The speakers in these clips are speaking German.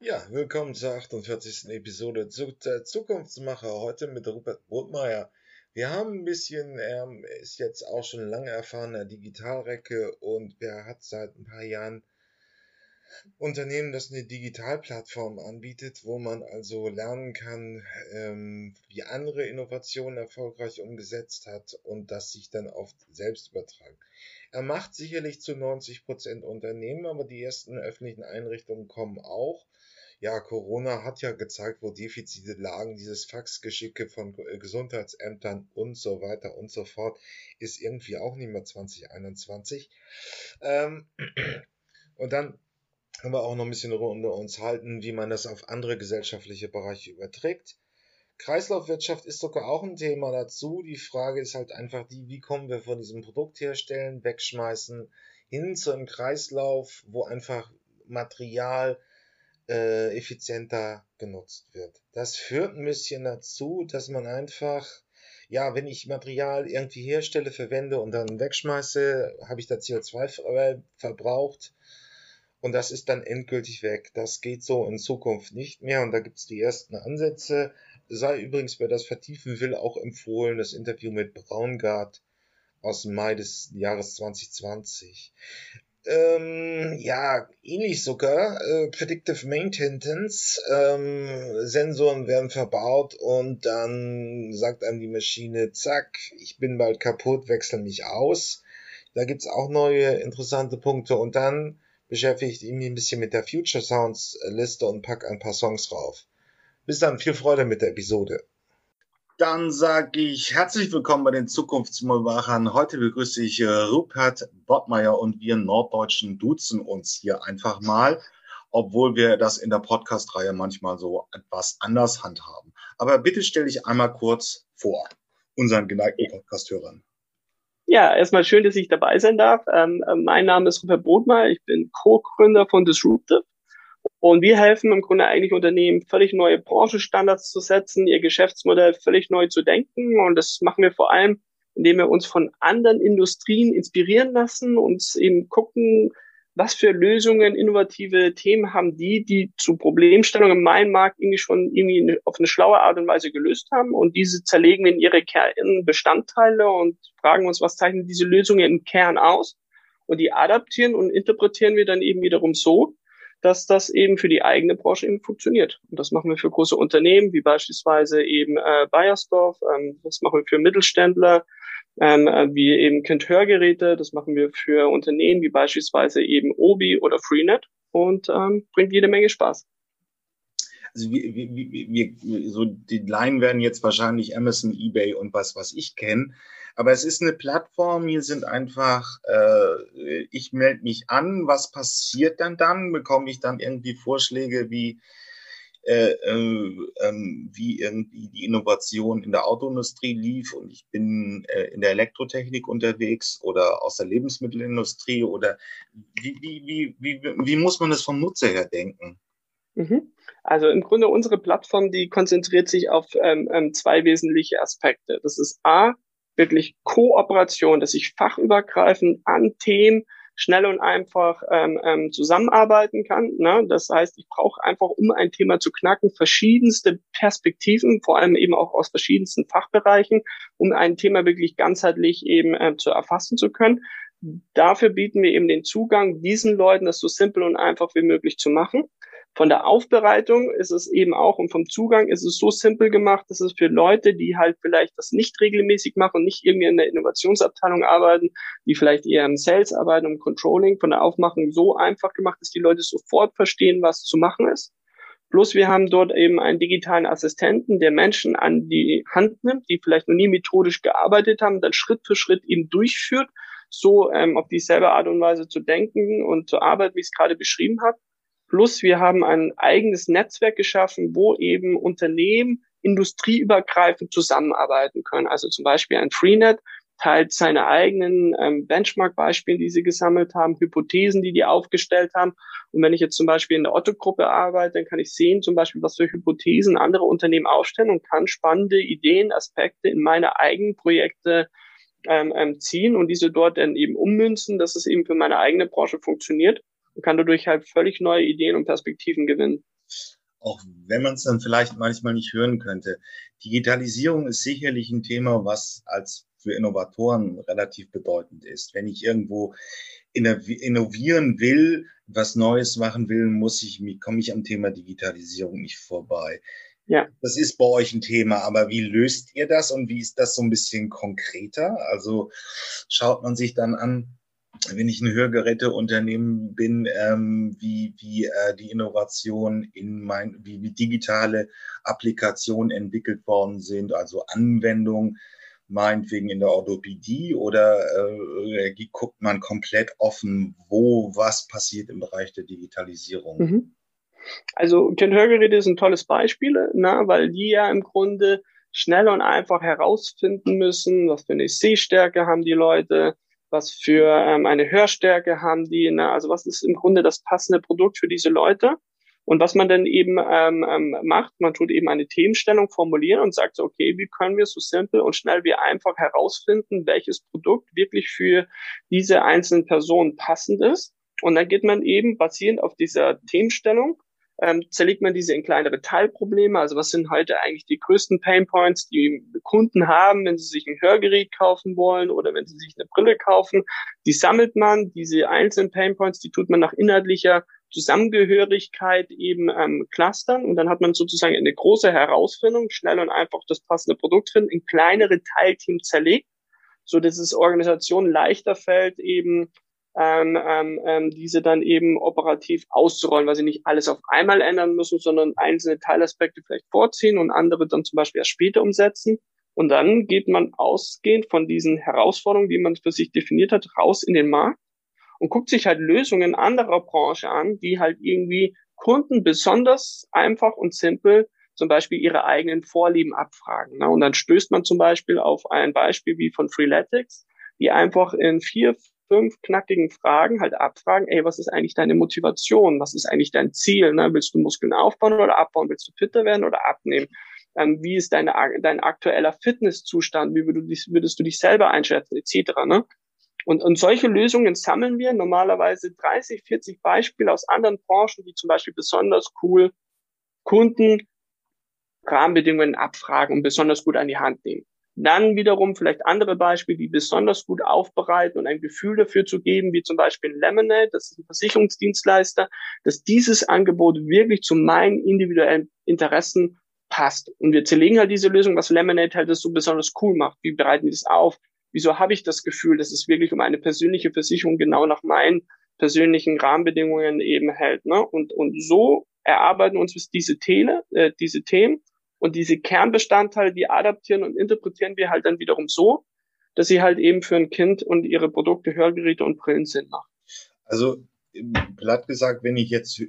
Ja, willkommen zur 48. Episode der Zukunftsmacher. Heute mit Rupert Brotmeier. Wir haben ein bisschen, er ist jetzt auch schon lange erfahrener Digitalrecke und er hat seit ein paar Jahren Unternehmen, das eine Digitalplattform anbietet, wo man also lernen kann, ähm, wie andere Innovationen erfolgreich umgesetzt hat und das sich dann auf selbst übertragen. Er macht sicherlich zu 90 Prozent Unternehmen, aber die ersten öffentlichen Einrichtungen kommen auch ja, Corona hat ja gezeigt, wo Defizite lagen. Dieses Faxgeschicke von äh, Gesundheitsämtern und so weiter und so fort ist irgendwie auch nicht mehr 2021. Ähm, und dann können wir auch noch ein bisschen unter uns halten, wie man das auf andere gesellschaftliche Bereiche überträgt. Kreislaufwirtschaft ist sogar auch ein Thema dazu. Die Frage ist halt einfach die, wie kommen wir von diesem Produkt herstellen, wegschmeißen, hin zu einem Kreislauf, wo einfach Material äh, effizienter genutzt wird. Das führt ein bisschen dazu, dass man einfach, ja, wenn ich Material irgendwie herstelle, verwende und dann wegschmeiße, habe ich da CO2 verbraucht und das ist dann endgültig weg. Das geht so in Zukunft nicht mehr und da gibt es die ersten Ansätze. Sei übrigens, wer das vertiefen will, auch empfohlen, das Interview mit Braungart aus Mai des Jahres 2020. Ähm, ja, ähnlich sogar. Äh, Predictive Maintenance. Ähm, Sensoren werden verbaut und dann sagt einem die Maschine, zack, ich bin bald kaputt, wechsel mich aus. Da gibt's auch neue interessante Punkte und dann beschäftige ich mich ein bisschen mit der Future Sounds Liste und pack ein paar Songs drauf. Bis dann, viel Freude mit der Episode. Dann sage ich herzlich willkommen bei den Zukunftsmulwachern. Heute begrüße ich äh, Rupert Bottmeier und wir Norddeutschen duzen uns hier einfach mal, obwohl wir das in der Podcast-Reihe manchmal so etwas anders handhaben. Aber bitte stell dich einmal kurz vor, unseren geneigten Podcast-Hörern. Ja, erstmal schön, dass ich dabei sein darf. Ähm, äh, mein Name ist Rupert Bodmeier, ich bin Co-Gründer von Disruptive. Und wir helfen im Grunde eigentlich Unternehmen, völlig neue Branchenstandards zu setzen, ihr Geschäftsmodell völlig neu zu denken. Und das machen wir vor allem, indem wir uns von anderen Industrien inspirieren lassen und eben gucken, was für Lösungen, innovative Themen haben die, die zu Problemstellungen im Mainmarkt irgendwie schon irgendwie auf eine schlaue Art und Weise gelöst haben. Und diese zerlegen wir in ihre Kernbestandteile und fragen uns, was zeichnen diese Lösungen im Kern aus? Und die adaptieren und interpretieren wir dann eben wiederum so, dass das eben für die eigene Branche eben funktioniert. Und das machen wir für große Unternehmen, wie beispielsweise eben äh, Bayersdorf, ähm, das machen wir für Mittelständler, ähm, äh, wie eben Kind-Hörgeräte, das machen wir für Unternehmen wie beispielsweise eben Obi oder Freenet und ähm, bringt jede Menge Spaß. Also wir, wir, wir, so die Line werden jetzt wahrscheinlich Amazon, eBay und was, was ich kenne. Aber es ist eine Plattform, hier sind einfach, äh, ich melde mich an, was passiert dann dann? Bekomme ich dann irgendwie Vorschläge wie, äh, äh, ähm, wie irgendwie die Innovation in der Autoindustrie lief und ich bin äh, in der Elektrotechnik unterwegs oder aus der Lebensmittelindustrie oder wie, wie, wie, wie, wie muss man das vom Nutzer her denken? Mhm. Also im Grunde unsere Plattform, die konzentriert sich auf ähm, ähm, zwei wesentliche Aspekte. Das ist A, wirklich Kooperation, dass ich fachübergreifend an Themen schnell und einfach ähm, ähm, zusammenarbeiten kann. Ne? Das heißt, ich brauche einfach, um ein Thema zu knacken, verschiedenste Perspektiven, vor allem eben auch aus verschiedensten Fachbereichen, um ein Thema wirklich ganzheitlich eben äh, zu erfassen zu können. Dafür bieten wir eben den Zugang, diesen Leuten das so simpel und einfach wie möglich zu machen. Von der Aufbereitung ist es eben auch und vom Zugang ist es so simpel gemacht, dass es für Leute, die halt vielleicht das nicht regelmäßig machen, nicht irgendwie in der Innovationsabteilung arbeiten, die vielleicht eher im Sales arbeiten, im Controlling, von der Aufmachung so einfach gemacht, dass die Leute sofort verstehen, was zu machen ist. Plus wir haben dort eben einen digitalen Assistenten, der Menschen an die Hand nimmt, die vielleicht noch nie methodisch gearbeitet haben, dann Schritt für Schritt eben durchführt, so ähm, auf dieselbe Art und Weise zu denken und zu arbeiten, wie ich es gerade beschrieben habe. Plus wir haben ein eigenes Netzwerk geschaffen, wo eben Unternehmen industrieübergreifend zusammenarbeiten können. Also zum Beispiel ein Freenet teilt seine eigenen ähm, Benchmark-Beispiele, die sie gesammelt haben, Hypothesen, die die aufgestellt haben. Und wenn ich jetzt zum Beispiel in der Otto-Gruppe arbeite, dann kann ich sehen, zum Beispiel, was für Hypothesen andere Unternehmen aufstellen und kann spannende Ideen, Aspekte in meine eigenen Projekte ähm, ähm, ziehen und diese dort dann eben ummünzen, dass es eben für meine eigene Branche funktioniert und kann dadurch halt völlig neue Ideen und Perspektiven gewinnen. auch wenn man es dann vielleicht manchmal nicht hören könnte. Digitalisierung ist sicherlich ein Thema, was als für Innovatoren relativ bedeutend ist. Wenn ich irgendwo innovieren will, was Neues machen will, muss ich, komme ich am Thema Digitalisierung nicht vorbei. Ja. Das ist bei euch ein Thema, aber wie löst ihr das und wie ist das so ein bisschen konkreter? Also schaut man sich dann an, wenn ich ein Hörgeräteunternehmen bin, ähm, wie, wie äh, die Innovation in mein, wie, wie digitale Applikationen entwickelt worden sind, also Anwendungen, meinetwegen in der Orthopädie oder äh, guckt man komplett offen, wo was passiert im Bereich der Digitalisierung? Mhm. Also Kind-Hörgeräte ist ein tolles Beispiel, ne, weil die ja im Grunde schnell und einfach herausfinden müssen, was für eine Sehstärke haben die Leute, was für ähm, eine Hörstärke haben die, ne, also was ist im Grunde das passende Produkt für diese Leute. Und was man dann eben ähm, ähm, macht, man tut eben eine Themenstellung formulieren und sagt, okay, wie können wir so simpel und schnell wie einfach herausfinden, welches Produkt wirklich für diese einzelnen Personen passend ist. Und dann geht man eben basierend auf dieser Themenstellung ähm, zerlegt man diese in kleinere Teilprobleme. Also was sind heute eigentlich die größten Painpoints, die Kunden haben, wenn sie sich ein Hörgerät kaufen wollen oder wenn sie sich eine Brille kaufen. Die sammelt man, diese einzelnen Painpoints, die tut man nach inhaltlicher Zusammengehörigkeit eben ähm, clustern und dann hat man sozusagen eine große Herausfindung, schnell und einfach das passende Produkt finden, in kleinere Teilteams zerlegt, so dass es Organisationen leichter fällt, eben ähm, ähm, ähm, diese dann eben operativ auszurollen, weil sie nicht alles auf einmal ändern müssen, sondern einzelne Teilaspekte vielleicht vorziehen und andere dann zum Beispiel erst später umsetzen. Und dann geht man ausgehend von diesen Herausforderungen, die man für sich definiert hat, raus in den Markt und guckt sich halt Lösungen anderer Branche an, die halt irgendwie Kunden besonders einfach und simpel zum Beispiel ihre eigenen Vorlieben abfragen. Ne? Und dann stößt man zum Beispiel auf ein Beispiel wie von Freeletics, die einfach in vier, fünf knackigen Fragen halt abfragen, ey, was ist eigentlich deine Motivation? Was ist eigentlich dein Ziel? Ne? Willst du Muskeln aufbauen oder abbauen? Willst du fitter werden oder abnehmen? Ähm, wie ist deine, dein aktueller Fitnesszustand? Wie würdest du dich, würdest du dich selber einschätzen, etc. Ne? Und, und solche Lösungen sammeln wir normalerweise 30, 40 Beispiele aus anderen Branchen, die zum Beispiel besonders cool Kunden Rahmenbedingungen abfragen und besonders gut an die Hand nehmen. Dann wiederum vielleicht andere Beispiele, die besonders gut aufbereiten und ein Gefühl dafür zu geben, wie zum Beispiel Lemonade, das ist ein Versicherungsdienstleister, dass dieses Angebot wirklich zu meinen individuellen Interessen passt. Und wir zerlegen halt diese Lösung, was Lemonade halt das so besonders cool macht. Wie bereiten die das auf? Wieso habe ich das Gefühl, dass es wirklich um eine persönliche Versicherung genau nach meinen persönlichen Rahmenbedingungen eben hält? Ne? Und, und so erarbeiten uns diese, Tele, äh, diese Themen und diese Kernbestandteile, die adaptieren und interpretieren wir halt dann wiederum so, dass sie halt eben für ein Kind und ihre Produkte, Hörgeräte und Brillen Sinn machen. Also platt gesagt, wenn ich jetzt,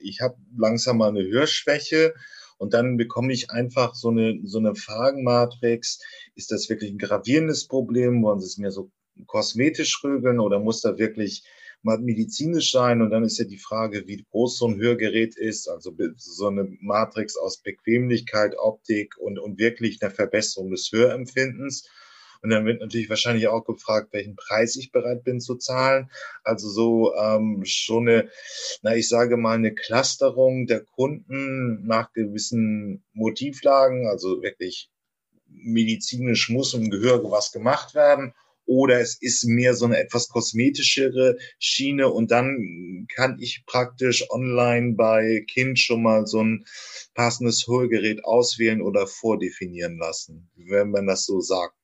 ich habe langsam mal eine Hörschwäche und dann bekomme ich einfach so eine, so eine Fragenmatrix. Ist das wirklich ein gravierendes Problem? Wollen Sie es mir so kosmetisch rügeln oder muss da wirklich medizinisch sein. Und dann ist ja die Frage, wie groß so ein Hörgerät ist, also so eine Matrix aus Bequemlichkeit, Optik und, und wirklich eine Verbesserung des Hörempfindens. Und dann wird natürlich wahrscheinlich auch gefragt, welchen Preis ich bereit bin zu zahlen. Also so ähm, schon eine, na ich sage mal, eine Clusterung der Kunden nach gewissen Motivlagen, also wirklich medizinisch muss im Gehör was gemacht werden oder es ist mehr so eine etwas kosmetischere Schiene und dann kann ich praktisch online bei Kind schon mal so ein passendes Hörgerät auswählen oder vordefinieren lassen, wenn man das so sagt.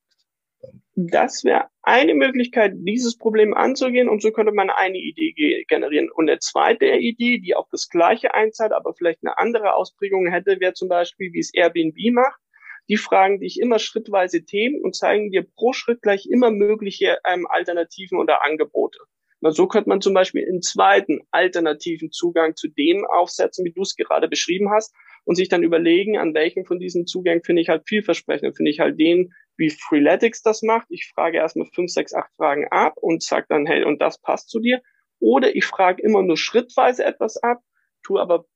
Das wäre eine Möglichkeit, dieses Problem anzugehen und so könnte man eine Idee generieren. Und eine zweite Idee, die auf das gleiche einzahlt, aber vielleicht eine andere Ausprägung hätte, wäre zum Beispiel, wie es Airbnb macht die fragen dich immer schrittweise Themen und zeigen dir pro Schritt gleich immer mögliche ähm, Alternativen oder Angebote. Na, so könnte man zum Beispiel einen zweiten alternativen Zugang zu dem aufsetzen, wie du es gerade beschrieben hast, und sich dann überlegen, an welchen von diesen Zugängen finde ich halt vielversprechend. Finde ich halt den, wie Freeletics das macht. Ich frage erstmal fünf, sechs, acht Fragen ab und sage dann, hey, und das passt zu dir. Oder ich frage immer nur schrittweise etwas ab, tue aber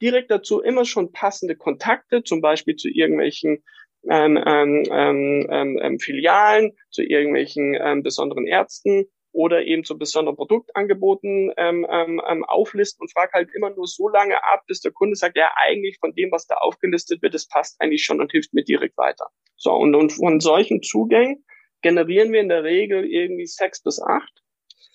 direkt dazu immer schon passende Kontakte, zum Beispiel zu irgendwelchen ähm, ähm, ähm, ähm, Filialen, zu irgendwelchen ähm, besonderen Ärzten oder eben zu besonderen Produktangeboten ähm, ähm, ähm, auflisten und frage halt immer nur so lange ab, bis der Kunde sagt, ja, eigentlich von dem, was da aufgelistet wird, das passt eigentlich schon und hilft mir direkt weiter. So, und, und von solchen Zugängen generieren wir in der Regel irgendwie sechs bis acht,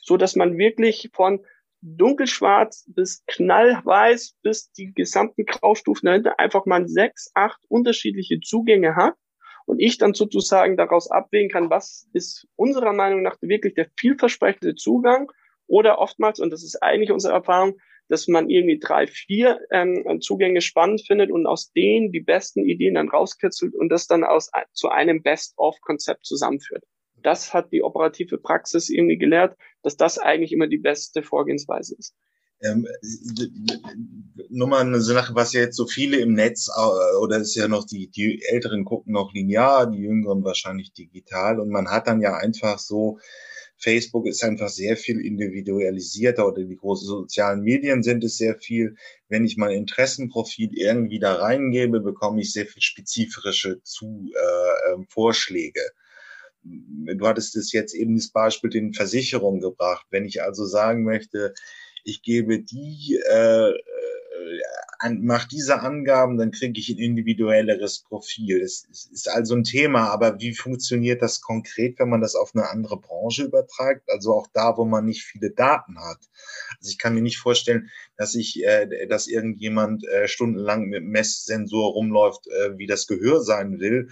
so dass man wirklich von dunkelschwarz bis knallweiß bis die gesamten Graustufen dahinter einfach mal sechs, acht unterschiedliche Zugänge hat und ich dann sozusagen daraus abwägen kann, was ist unserer Meinung nach wirklich der vielversprechende Zugang oder oftmals, und das ist eigentlich unsere Erfahrung, dass man irgendwie drei, vier ähm, Zugänge spannend findet und aus denen die besten Ideen dann rauskitzelt und das dann aus, zu einem Best-of-Konzept zusammenführt. Das hat die operative Praxis irgendwie gelehrt, dass das eigentlich immer die beste Vorgehensweise ist. Ähm, nur mal eine Sache, was ja jetzt so viele im Netz, äh, oder ist ja noch die, die Älteren gucken noch linear, die Jüngeren wahrscheinlich digital und man hat dann ja einfach so, Facebook ist einfach sehr viel individualisierter oder die großen sozialen Medien sind es sehr viel. Wenn ich mein Interessenprofil irgendwie da reingebe, bekomme ich sehr viel spezifische zu, äh, ähm, Vorschläge. Du hattest es jetzt eben das Beispiel den Versicherungen gebracht. Wenn ich also sagen möchte, ich gebe die, äh, äh mache diese Angaben, dann kriege ich ein individuelleres Profil. Das ist also ein Thema, aber wie funktioniert das konkret, wenn man das auf eine andere Branche übertragt? Also auch da, wo man nicht viele Daten hat. Also ich kann mir nicht vorstellen, dass ich, äh, dass irgendjemand äh, stundenlang mit Messsensor rumläuft, äh, wie das Gehör sein will.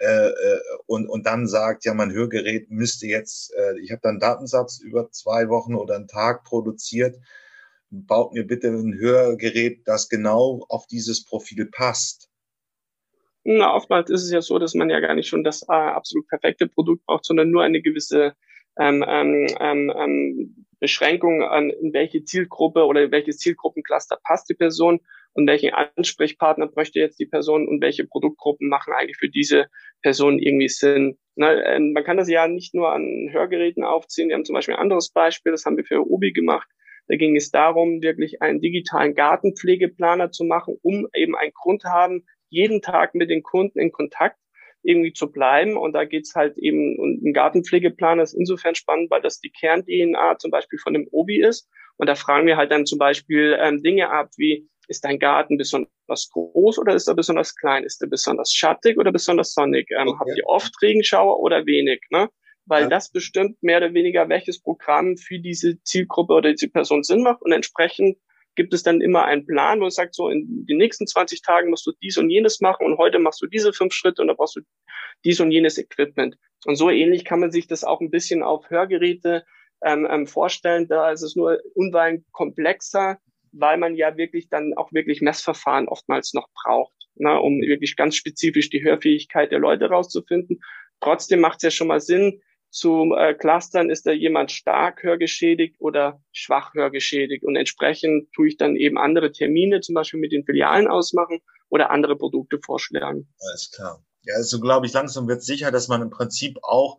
Äh, äh, und, und dann sagt, ja, mein Hörgerät müsste jetzt, äh, ich habe dann Datensatz über zwei Wochen oder einen Tag produziert, baut mir bitte ein Hörgerät, das genau auf dieses Profil passt. Na, oftmals ist es ja so, dass man ja gar nicht schon das äh, absolut perfekte Produkt braucht, sondern nur eine gewisse ähm, ähm, ähm, ähm Beschränkung an in welche Zielgruppe oder in welches Zielgruppencluster passt die Person und welchen Ansprechpartner möchte jetzt die Person und welche Produktgruppen machen eigentlich für diese Person irgendwie Sinn. Na, äh, man kann das ja nicht nur an Hörgeräten aufziehen. Wir haben zum Beispiel ein anderes Beispiel, das haben wir für Obi gemacht. Da ging es darum, wirklich einen digitalen Gartenpflegeplaner zu machen, um eben einen Grund haben, jeden Tag mit den Kunden in Kontakt irgendwie zu bleiben. Und da geht's halt eben, und ein Gartenpflegeplaner ist insofern spannend, weil das die Kern-DNA zum Beispiel von dem Obi ist. Und da fragen wir halt dann zum Beispiel ähm, Dinge ab wie, ist dein Garten besonders groß oder ist er besonders klein? Ist er besonders schattig oder besonders sonnig? Ähm, okay. Habt ihr oft Regenschauer oder wenig? Ne? Weil ja. das bestimmt mehr oder weniger, welches Programm für diese Zielgruppe oder diese Person Sinn macht. Und entsprechend gibt es dann immer einen Plan, wo es sagt, so in den nächsten 20 Tagen musst du dies und jenes machen und heute machst du diese fünf Schritte und dann brauchst du dies und jenes Equipment. Und so ähnlich kann man sich das auch ein bisschen auf Hörgeräte ähm, ähm, vorstellen. Da ist es nur unweilen komplexer, weil man ja wirklich dann auch wirklich Messverfahren oftmals noch braucht, ne, um wirklich ganz spezifisch die Hörfähigkeit der Leute rauszufinden. Trotzdem macht es ja schon mal Sinn, zu äh, clustern, ist da jemand stark hörgeschädigt oder schwach hörgeschädigt. Und entsprechend tue ich dann eben andere Termine zum Beispiel mit den Filialen ausmachen oder andere Produkte vorschlagen. Alles klar. Ja, also glaube ich, langsam wird sicher, dass man im Prinzip auch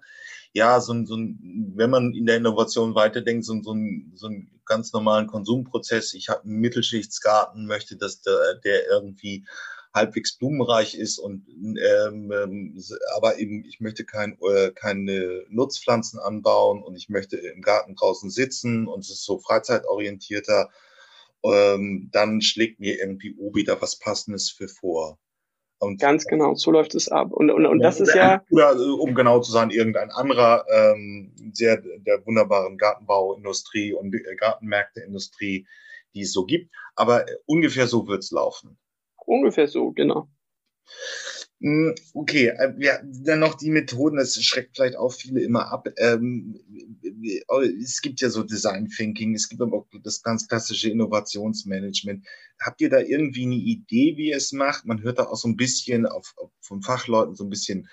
ja, so ein, so ein, wenn man in der Innovation weiterdenkt, so, so, ein, so ein ganz normalen Konsumprozess. Ich habe einen Mittelschichtsgarten, möchte, dass der, der irgendwie halbwegs blumenreich ist und ähm, ähm, aber eben ich möchte kein, äh, keine Nutzpflanzen anbauen und ich möchte im Garten draußen sitzen und es ist so freizeitorientierter, ähm, dann schlägt mir irgendwie Obi da was Passendes für vor. Und Ganz genau, so läuft es ab. Und, und, und das ist ja. Oder äh, um genau zu sein, irgendein anderer ähm, sehr der wunderbaren Gartenbauindustrie und äh, Gartenmärkteindustrie, die es so gibt. Aber äh, ungefähr so wird's laufen. Ungefähr so, genau. Hm, okay, äh, ja, dann noch die Methoden, das schreckt vielleicht auch viele immer ab. Ähm, es gibt ja so Design Thinking, es gibt aber auch das ganz klassische Innovationsmanagement. Habt ihr da irgendwie eine Idee, wie ihr es macht? Man hört da auch so ein bisschen auf, auf, von Fachleuten so ein bisschen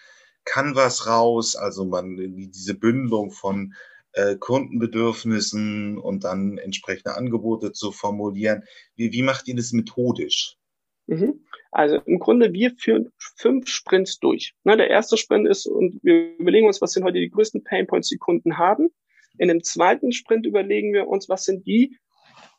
Canvas raus, also man diese Bündelung von äh, Kundenbedürfnissen und dann entsprechende Angebote zu formulieren. Wie, wie macht ihr das methodisch? Mhm. Also im Grunde, wir führen fünf Sprints durch. Ne, der erste Sprint ist, und wir überlegen uns, was sind heute die größten Painpoints, die Kunden haben. In dem zweiten Sprint überlegen wir uns, was sind die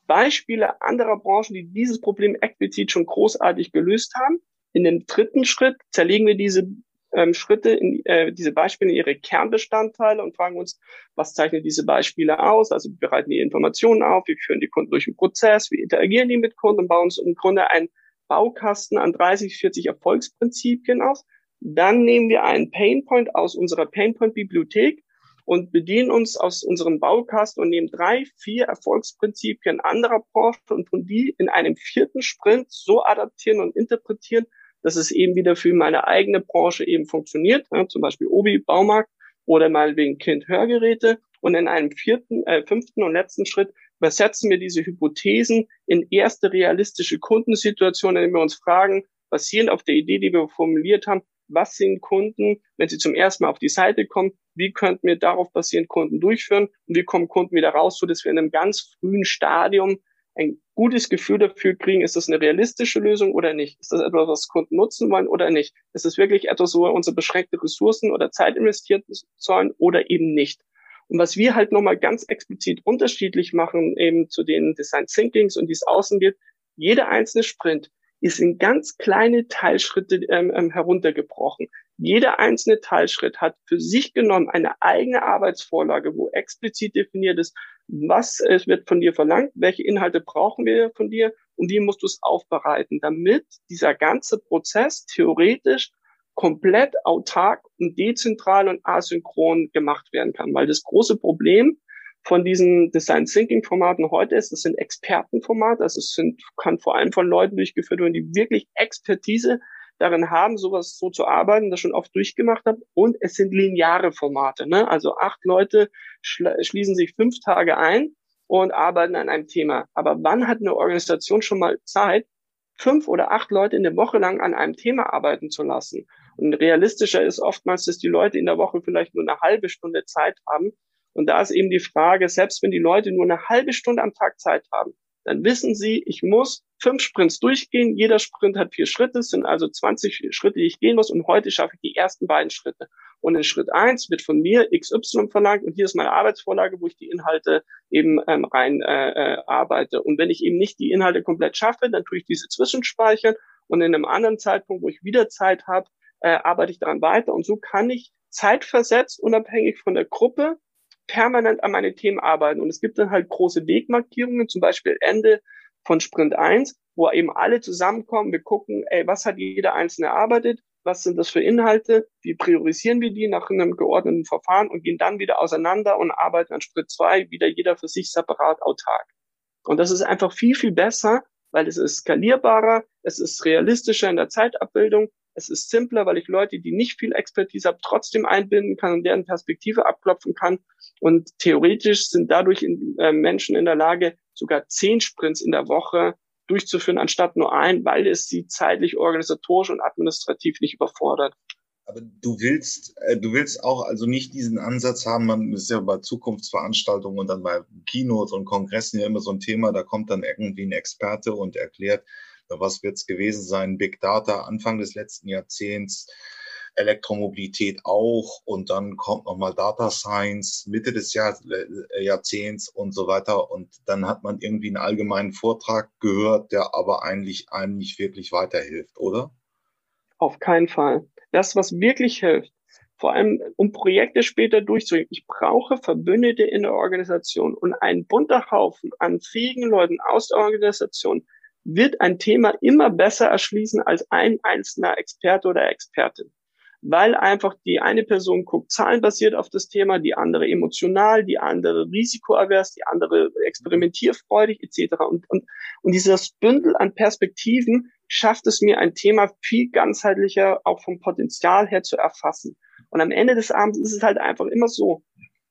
Beispiele anderer Branchen, die dieses Problem explizit schon großartig gelöst haben. In dem dritten Schritt zerlegen wir diese ähm, Schritte, in, äh, diese Beispiele in ihre Kernbestandteile und fragen uns, was zeichnet diese Beispiele aus? Also wir bereiten die Informationen auf, wir führen die Kunden durch den Prozess, wir interagieren die mit Kunden und bauen uns im Grunde einen Baukasten an 30, 40 Erfolgsprinzipien aus. Dann nehmen wir einen Painpoint aus unserer Painpoint-Bibliothek und bedienen uns aus unserem Baukasten und nehmen drei, vier Erfolgsprinzipien anderer Branchen und tun die in einem vierten Sprint so adaptieren und interpretieren, dass es eben wieder für meine eigene Branche eben funktioniert, ja, zum Beispiel Obi, Baumarkt oder mal wegen Kind Hörgeräte. Und in einem vierten, äh, fünften und letzten Schritt übersetzen wir diese Hypothesen in erste realistische Kundensituationen, indem wir uns fragen, basierend auf der Idee, die wir formuliert haben, was sind Kunden, wenn sie zum ersten Mal auf die Seite kommen, wie könnten wir darauf basierend Kunden durchführen und wie kommen Kunden wieder raus, so dass wir in einem ganz frühen Stadium ein gutes Gefühl dafür kriegen, ist das eine realistische Lösung oder nicht? Ist das etwas, was Kunden nutzen wollen oder nicht? Ist es wirklich etwas, wo wir unsere beschränkte Ressourcen oder Zeit investieren sollen oder eben nicht? Und was wir halt nochmal ganz explizit unterschiedlich machen, eben zu den Design Thinkings und die es außen gibt, jeder einzelne Sprint ist in ganz kleine Teilschritte ähm, ähm, heruntergebrochen. Jeder einzelne Teilschritt hat für sich genommen eine eigene Arbeitsvorlage, wo explizit definiert ist, was es wird von dir verlangt, welche Inhalte brauchen wir von dir und wie musst du es aufbereiten, damit dieser ganze Prozess theoretisch komplett autark und dezentral und asynchron gemacht werden kann. Weil das große Problem von diesen Design Thinking Formaten heute ist, das sind Expertenformate, also es sind, kann vor allem von Leuten durchgeführt werden, die wirklich Expertise darin haben, sowas so zu arbeiten, das schon oft durchgemacht haben. Und es sind lineare Formate. Ne? Also acht Leute schließen sich fünf Tage ein und arbeiten an einem Thema. Aber wann hat eine Organisation schon mal Zeit, fünf oder acht Leute in der Woche lang an einem Thema arbeiten zu lassen? Und realistischer ist oftmals, dass die Leute in der Woche vielleicht nur eine halbe Stunde Zeit haben. Und da ist eben die Frage, selbst wenn die Leute nur eine halbe Stunde am Tag Zeit haben, dann wissen Sie, ich muss fünf Sprints durchgehen. Jeder Sprint hat vier Schritte, es sind also 20 Schritte, die ich gehen muss. Und heute schaffe ich die ersten beiden Schritte. Und in Schritt eins wird von mir XY verlangt und hier ist meine Arbeitsvorlage, wo ich die Inhalte eben ähm, rein äh, äh, arbeite. Und wenn ich eben nicht die Inhalte komplett schaffe, dann tue ich diese zwischenspeichern und in einem anderen Zeitpunkt, wo ich wieder Zeit habe, äh, arbeite ich daran weiter. Und so kann ich zeitversetzt, unabhängig von der Gruppe, permanent an meine Themen arbeiten. Und es gibt dann halt große Wegmarkierungen, zum Beispiel Ende von Sprint 1, wo eben alle zusammenkommen. Wir gucken, ey, was hat jeder Einzelne erarbeitet? Was sind das für Inhalte? Wie priorisieren wir die nach einem geordneten Verfahren und gehen dann wieder auseinander und arbeiten an Schritt 2 wieder jeder für sich separat autark. Und das ist einfach viel, viel besser, weil es ist skalierbarer, es ist realistischer in der Zeitabbildung es ist simpler, weil ich Leute, die nicht viel Expertise haben, trotzdem einbinden kann und deren Perspektive abklopfen kann. Und theoretisch sind dadurch in, äh, Menschen in der Lage, sogar zehn Sprints in der Woche durchzuführen, anstatt nur ein, weil es sie zeitlich, organisatorisch und administrativ nicht überfordert. Aber du willst, äh, du willst auch also nicht diesen Ansatz haben, man ist ja bei Zukunftsveranstaltungen und dann bei Kinos und Kongressen ja immer so ein Thema, da kommt dann irgendwie ein Experte und erklärt, was wird es gewesen sein? Big Data Anfang des letzten Jahrzehnts, Elektromobilität auch und dann kommt nochmal Data Science Mitte des Jahr, äh, Jahrzehnts und so weiter und dann hat man irgendwie einen allgemeinen Vortrag gehört, der aber eigentlich einem nicht wirklich weiterhilft, oder? Auf keinen Fall. Das, was wirklich hilft, vor allem um Projekte später durchzugehen. Ich brauche Verbündete in der Organisation und ein bunter Haufen an fähigen Leuten aus der Organisation, wird ein Thema immer besser erschließen als ein einzelner Experte oder Expertin. Weil einfach die eine Person guckt zahlenbasiert auf das Thema, die andere emotional, die andere risikoavers, die andere experimentierfreudig etc. Und, und, und dieses Bündel an Perspektiven schafft es mir, ein Thema viel ganzheitlicher auch vom Potenzial her zu erfassen. Und am Ende des Abends ist es halt einfach immer so,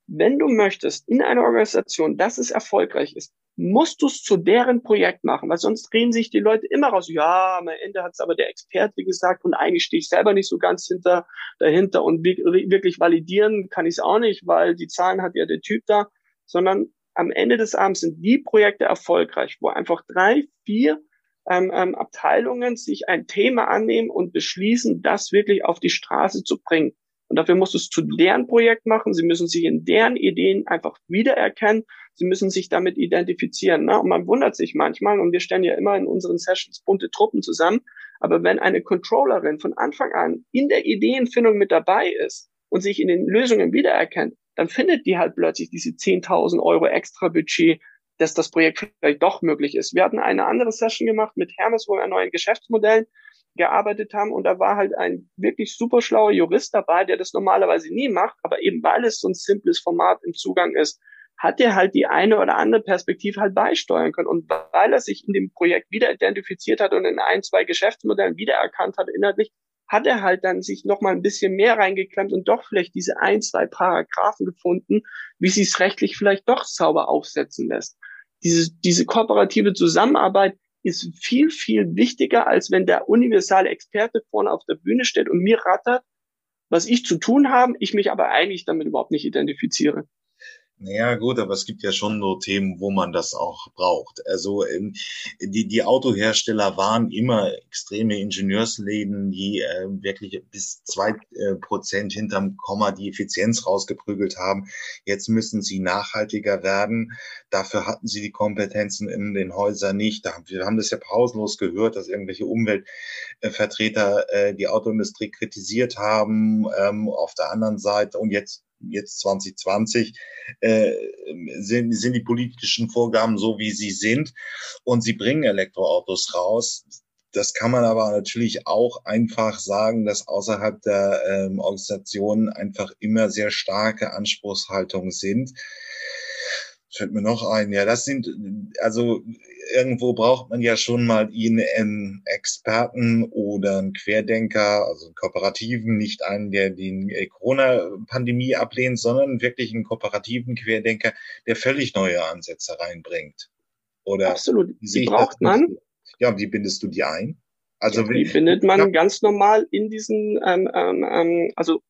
wenn du möchtest in einer Organisation, dass es erfolgreich ist, musst du es zu deren Projekt machen, weil sonst drehen sich die Leute immer raus. Ja, am Ende hat es aber der Experte gesagt und eigentlich stehe ich selber nicht so ganz hinter, dahinter und wirklich validieren kann ich es auch nicht, weil die Zahlen hat ja der Typ da, sondern am Ende des Abends sind die Projekte erfolgreich, wo einfach drei, vier ähm, ähm, Abteilungen sich ein Thema annehmen und beschließen, das wirklich auf die Straße zu bringen. Und dafür musst du es zu deren Projekt machen. Sie müssen sich in deren Ideen einfach wiedererkennen. Sie müssen sich damit identifizieren. Ne? Und man wundert sich manchmal, und wir stellen ja immer in unseren Sessions bunte Truppen zusammen, aber wenn eine Controllerin von Anfang an in der Ideenfindung mit dabei ist und sich in den Lösungen wiedererkennt, dann findet die halt plötzlich diese 10.000 Euro extra Budget, dass das Projekt vielleicht doch möglich ist. Wir hatten eine andere Session gemacht mit Hermes, wo wir an neuen Geschäftsmodellen gearbeitet haben und da war halt ein wirklich super schlauer Jurist dabei, der das normalerweise nie macht, aber eben weil es so ein simples Format im Zugang ist, hat er halt die eine oder andere Perspektive halt beisteuern können. Und weil er sich in dem Projekt wieder identifiziert hat und in ein, zwei Geschäftsmodellen wiedererkannt hat inhaltlich, hat er halt dann sich noch mal ein bisschen mehr reingeklemmt und doch vielleicht diese ein, zwei Paragraphen gefunden, wie sie es rechtlich vielleicht doch sauber aufsetzen lässt. Diese, diese kooperative Zusammenarbeit ist viel, viel wichtiger, als wenn der universale Experte vorne auf der Bühne steht und mir rattert, was ich zu tun habe, ich mich aber eigentlich damit überhaupt nicht identifiziere. Naja, gut, aber es gibt ja schon nur Themen, wo man das auch braucht. Also ähm, die, die Autohersteller waren immer extreme Ingenieursläden, die äh, wirklich bis zwei äh, Prozent hinterm Komma die Effizienz rausgeprügelt haben. Jetzt müssen sie nachhaltiger werden. Dafür hatten sie die Kompetenzen in den Häusern nicht. Wir haben das ja pausenlos gehört, dass irgendwelche Umweltvertreter äh, die Autoindustrie kritisiert haben. Ähm, auf der anderen Seite und jetzt jetzt 2020, äh, sind, sind die politischen Vorgaben so, wie sie sind. Und sie bringen Elektroautos raus. Das kann man aber natürlich auch einfach sagen, dass außerhalb der ähm, Organisationen einfach immer sehr starke Anspruchshaltungen sind fällt mir noch ein. Ja, das sind, also irgendwo braucht man ja schon mal einen Experten oder einen Querdenker, also einen Kooperativen, nicht einen, der die Corona-Pandemie ablehnt, sondern wirklich einen kooperativen Querdenker, der völlig neue Ansätze reinbringt. Oder Absolut. Die braucht man. Ja, wie bindest du die ein? Also ja, die bindet man ja. ganz normal in diesen, ähm, ähm, ähm, also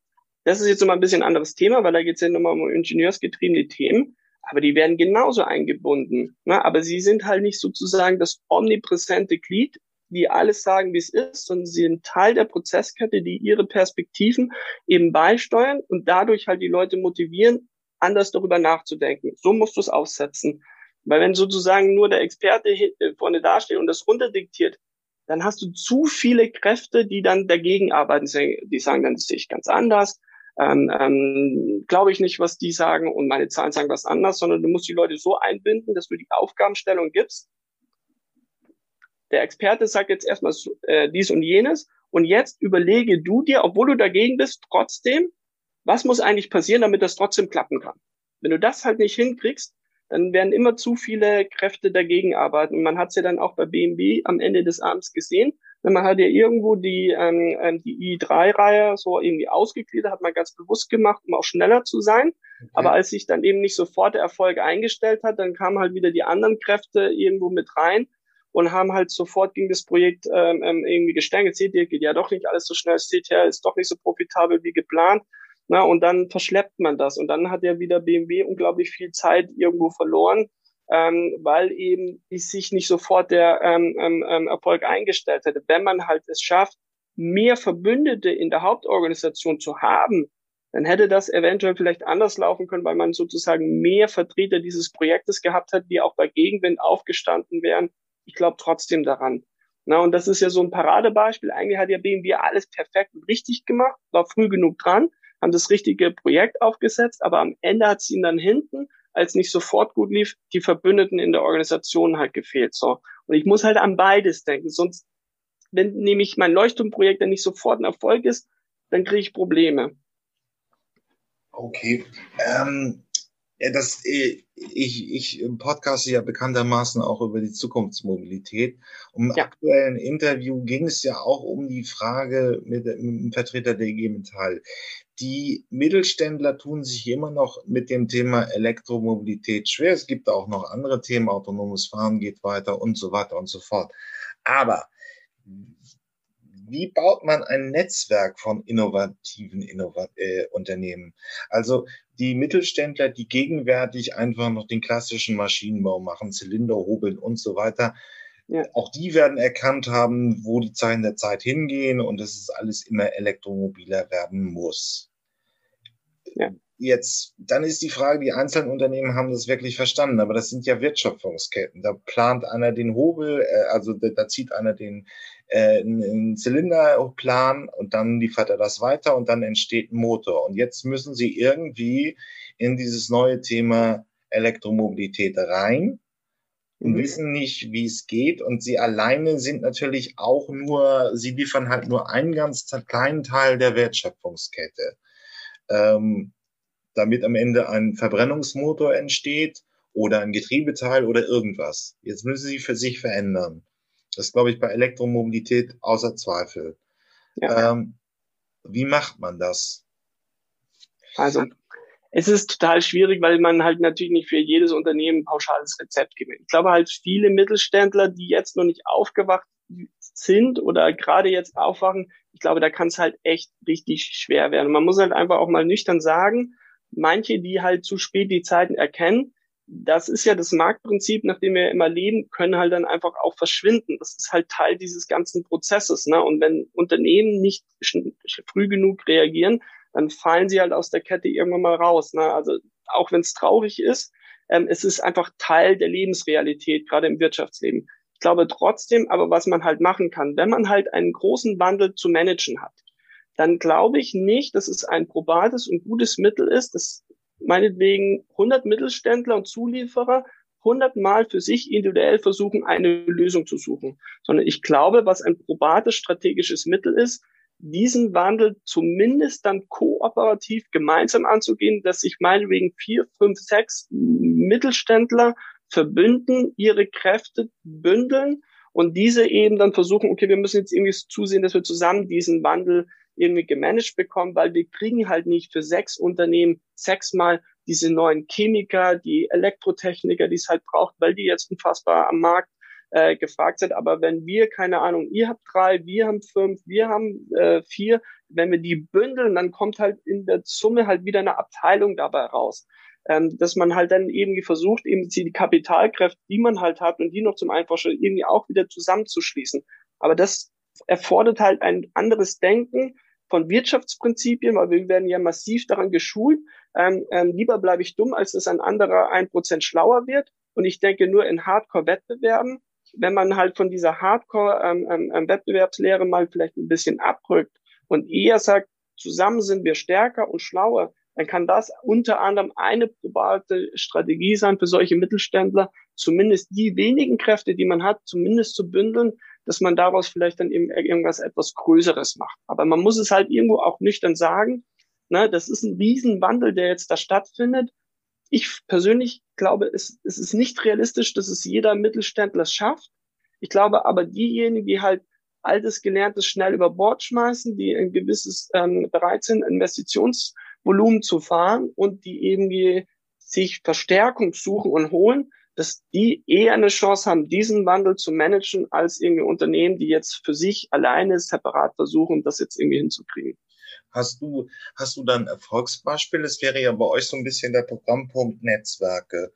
das ist jetzt nochmal ein bisschen ein anderes Thema, weil da geht es ja nochmal um ingenieursgetriebene Themen aber die werden genauso eingebunden. Ne? Aber sie sind halt nicht sozusagen das omnipräsente Glied, die alles sagen, wie es ist, sondern sie sind Teil der Prozesskette, die ihre Perspektiven eben beisteuern und dadurch halt die Leute motivieren, anders darüber nachzudenken. So musst du es aufsetzen. Weil wenn sozusagen nur der Experte äh, vorne dasteht und das runterdiktiert, dann hast du zu viele Kräfte, die dann dagegen arbeiten. Die sagen dann, das sehe ich ganz anders ähm, ähm, glaube ich nicht, was die sagen und meine Zahlen sagen was anders, sondern du musst die Leute so einbinden, dass du die Aufgabenstellung gibst. Der Experte sagt jetzt erstmal äh, dies und jenes und jetzt überlege du dir, obwohl du dagegen bist, trotzdem, was muss eigentlich passieren, damit das trotzdem klappen kann. Wenn du das halt nicht hinkriegst, dann werden immer zu viele Kräfte dagegen arbeiten. Man hat es ja dann auch bei BMW am Ende des Abends gesehen. Wenn man hat ja irgendwo die, ähm, ähm die i3-Reihe so irgendwie ausgegliedert, hat man ganz bewusst gemacht, um auch schneller zu sein. Okay. Aber als sich dann eben nicht sofort der Erfolg eingestellt hat, dann kamen halt wieder die anderen Kräfte irgendwo mit rein und haben halt sofort gegen das Projekt ähm, ähm irgendwie. Seht ihr, geht ja doch nicht alles so schnell. Seht ihr, ist doch nicht so profitabel wie geplant. Na, und dann verschleppt man das. Und dann hat ja wieder BMW unglaublich viel Zeit irgendwo verloren, ähm, weil eben sich nicht sofort der ähm, ähm, ähm, Erfolg eingestellt hätte. Wenn man halt es schafft, mehr Verbündete in der Hauptorganisation zu haben, dann hätte das eventuell vielleicht anders laufen können, weil man sozusagen mehr Vertreter dieses Projektes gehabt hat, die auch bei Gegenwind aufgestanden wären. Ich glaube trotzdem daran. Na, und das ist ja so ein Paradebeispiel. Eigentlich hat ja BMW alles perfekt und richtig gemacht, war früh genug dran, haben das richtige Projekt aufgesetzt, aber am Ende hat es ihnen dann hinten als nicht sofort gut lief, die Verbündeten in der Organisation halt gefehlt. So. Und ich muss halt an beides denken. Sonst, wenn nämlich mein Leuchtturmprojekt dann nicht sofort ein Erfolg ist, dann kriege ich Probleme. Okay. Ähm, ja, das, äh, ich, ich podcaste ja bekanntermaßen auch über die Zukunftsmobilität. Um ja. aktuellen Interview ging es ja auch um die Frage mit, mit dem Vertreter der IG Metall die Mittelständler tun sich immer noch mit dem Thema Elektromobilität schwer. Es gibt auch noch andere Themen, autonomes Fahren geht weiter und so weiter und so fort. Aber wie baut man ein Netzwerk von innovativen Innovat äh, Unternehmen? Also die Mittelständler, die gegenwärtig einfach noch den klassischen Maschinenbau machen, Zylinder hobeln und so weiter, ja. Auch die werden erkannt haben, wo die Zeichen der Zeit hingehen und dass es alles immer elektromobiler werden muss. Ja. Jetzt, dann ist die Frage, die einzelnen Unternehmen haben das wirklich verstanden, aber das sind ja Wertschöpfungsketten. Da plant einer den Hobel, äh, also da, da zieht einer den äh, einen Zylinderplan und dann liefert er das weiter und dann entsteht ein Motor. Und jetzt müssen sie irgendwie in dieses neue Thema Elektromobilität rein und mhm. wissen nicht, wie es geht. Und sie alleine sind natürlich auch nur, sie liefern halt nur einen ganz kleinen Teil der Wertschöpfungskette. Ähm, damit am Ende ein Verbrennungsmotor entsteht oder ein Getriebeteil oder irgendwas. Jetzt müssen sie für sich verändern. Das glaube ich bei Elektromobilität außer Zweifel. Ja. Ähm, wie macht man das? Also es ist total schwierig, weil man halt natürlich nicht für jedes Unternehmen ein pauschales Rezept gibt. Ich glaube halt viele Mittelständler, die jetzt noch nicht aufgewacht sind oder gerade jetzt aufwachen, ich glaube, da kann es halt echt richtig schwer werden. Man muss halt einfach auch mal nüchtern sagen, manche, die halt zu spät die Zeiten erkennen, das ist ja das Marktprinzip, nach dem wir immer leben, können halt dann einfach auch verschwinden. Das ist halt Teil dieses ganzen Prozesses. Ne? Und wenn Unternehmen nicht früh genug reagieren, dann fallen sie halt aus der Kette irgendwann mal raus. Ne? Also auch wenn es traurig ist, ähm, es ist einfach Teil der Lebensrealität, gerade im Wirtschaftsleben. Ich glaube trotzdem, aber was man halt machen kann, wenn man halt einen großen Wandel zu managen hat, dann glaube ich nicht, dass es ein probates und gutes Mittel ist, dass meinetwegen 100 Mittelständler und Zulieferer 100 Mal für sich individuell versuchen, eine Lösung zu suchen, sondern ich glaube, was ein probates strategisches Mittel ist, diesen Wandel zumindest dann kooperativ gemeinsam anzugehen, dass sich meinetwegen vier, fünf, sechs Mittelständler verbünden, ihre Kräfte bündeln und diese eben dann versuchen, okay, wir müssen jetzt irgendwie zusehen, dass wir zusammen diesen Wandel irgendwie gemanagt bekommen, weil wir kriegen halt nicht für sechs Unternehmen sechsmal diese neuen Chemiker, die Elektrotechniker, die es halt braucht, weil die jetzt unfassbar am Markt äh, gefragt sind. Aber wenn wir, keine Ahnung, ihr habt drei, wir haben fünf, wir haben äh, vier, wenn wir die bündeln, dann kommt halt in der Summe halt wieder eine Abteilung dabei raus. Ähm, dass man halt dann irgendwie versucht, eben die Kapitalkräfte, die man halt hat und die noch zum Einfachen irgendwie auch wieder zusammenzuschließen. Aber das erfordert halt ein anderes Denken von Wirtschaftsprinzipien, weil wir werden ja massiv daran geschult. Ähm, ähm, lieber bleibe ich dumm, als dass ein anderer ein Prozent schlauer wird. Und ich denke nur in Hardcore-Wettbewerben, wenn man halt von dieser Hardcore-Wettbewerbslehre ähm, ähm, mal vielleicht ein bisschen abrückt und eher sagt, zusammen sind wir stärker und schlauer, dann kann das unter anderem eine probate Strategie sein für solche Mittelständler, zumindest die wenigen Kräfte, die man hat, zumindest zu bündeln, dass man daraus vielleicht dann eben irgendwas etwas Größeres macht. Aber man muss es halt irgendwo auch nüchtern sagen, ne, das ist ein Riesenwandel, der jetzt da stattfindet ich persönlich glaube, es, es ist nicht realistisch, dass es jeder Mittelständler schafft. Ich glaube aber diejenigen, die halt altes Gelerntes schnell über Bord schmeißen, die ein gewisses ähm, bereit sind, Investitionsvolumen zu fahren und die irgendwie sich Verstärkung suchen und holen, dass die eher eine Chance haben, diesen Wandel zu managen, als irgendwie Unternehmen, die jetzt für sich alleine separat versuchen, das jetzt irgendwie hinzukriegen. Hast du, hast du dann Erfolgsbeispiel? Es wäre ja bei euch so ein bisschen der Programmpunkt Netzwerke,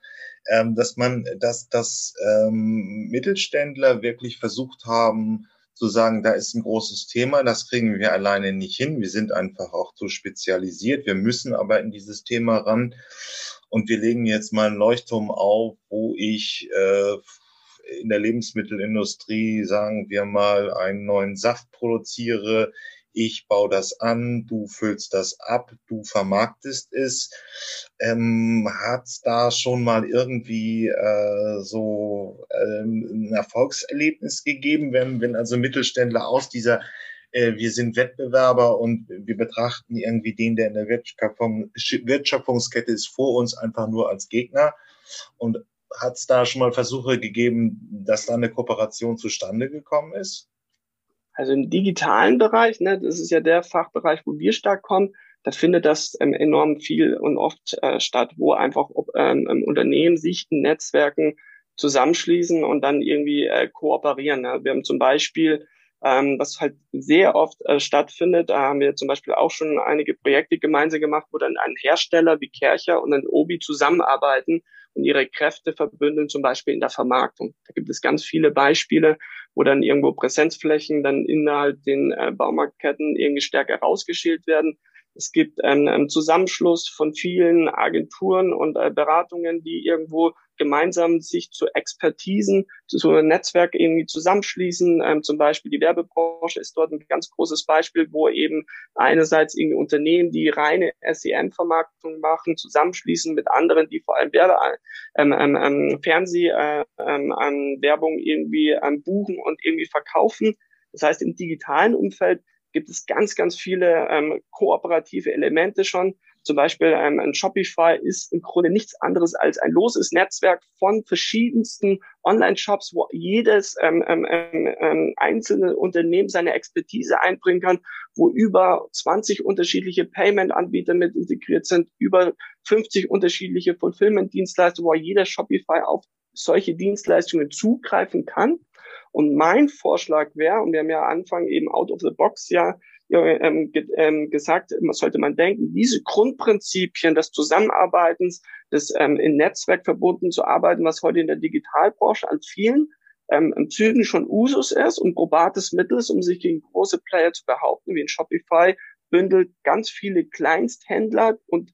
ähm, dass man, dass, dass ähm, Mittelständler wirklich versucht haben, zu sagen, da ist ein großes Thema, das kriegen wir alleine nicht hin. Wir sind einfach auch zu spezialisiert. Wir müssen aber in dieses Thema ran. Und wir legen jetzt mal einen Leuchtturm auf, wo ich äh, in der Lebensmittelindustrie, sagen wir mal, einen neuen Saft produziere, ich baue das an, du füllst das ab, du vermarktest es. Ähm, Hat es da schon mal irgendwie äh, so ähm, ein Erfolgserlebnis gegeben, wenn, wenn also Mittelständler aus dieser wir sind Wettbewerber und wir betrachten irgendwie den, der in der Wertschöpfung, Wertschöpfungskette ist, vor uns einfach nur als Gegner. Und hat es da schon mal Versuche gegeben, dass da eine Kooperation zustande gekommen ist? Also im digitalen Bereich, ne, das ist ja der Fachbereich, wo wir stark kommen, da findet das ähm, enorm viel und oft äh, statt, wo einfach ob, ähm, Unternehmen sich in Netzwerken zusammenschließen und dann irgendwie äh, kooperieren. Ne? Wir haben zum Beispiel, ähm, was halt sehr oft äh, stattfindet, da haben wir zum Beispiel auch schon einige Projekte gemeinsam gemacht, wo dann ein Hersteller wie Kercher und ein Obi zusammenarbeiten und ihre Kräfte verbündeln, zum Beispiel in der Vermarktung. Da gibt es ganz viele Beispiele, wo dann irgendwo Präsenzflächen dann innerhalb den äh, Baumarktketten irgendwie stärker rausgeschält werden. Es gibt einen, einen Zusammenschluss von vielen Agenturen und äh, Beratungen, die irgendwo gemeinsam sich zu Expertisen, zu so einem Netzwerk irgendwie zusammenschließen. Ähm, zum Beispiel die Werbebranche ist dort ein ganz großes Beispiel, wo eben einerseits irgendwie Unternehmen, die reine SEM-Vermarktung machen, zusammenschließen mit anderen, die vor allem Werbe, ähm, ähm, ähm, Fernseh, äh, ähm, an Werbung irgendwie ähm, buchen und irgendwie verkaufen. Das heißt, im digitalen Umfeld gibt es ganz, ganz viele ähm, kooperative Elemente schon. Zum Beispiel ähm, ein Shopify ist im Grunde nichts anderes als ein loses Netzwerk von verschiedensten Online-Shops, wo jedes ähm, ähm, ähm, ähm einzelne Unternehmen seine Expertise einbringen kann, wo über 20 unterschiedliche Payment-Anbieter mit integriert sind, über 50 unterschiedliche Fulfillment-Dienstleister, wo jeder Shopify auf solche Dienstleistungen zugreifen kann. Und mein Vorschlag wäre, und wir haben ja Anfang eben out of the box ja ähm, ge ähm, gesagt, sollte man denken, diese Grundprinzipien des Zusammenarbeitens, des ähm, in Netzwerk verbunden zu arbeiten, was heute in der Digitalbranche an vielen ähm, Zügen schon Usus ist und probates Mittel ist, um sich gegen große Player zu behaupten, wie in Shopify, bündelt ganz viele Kleinsthändler und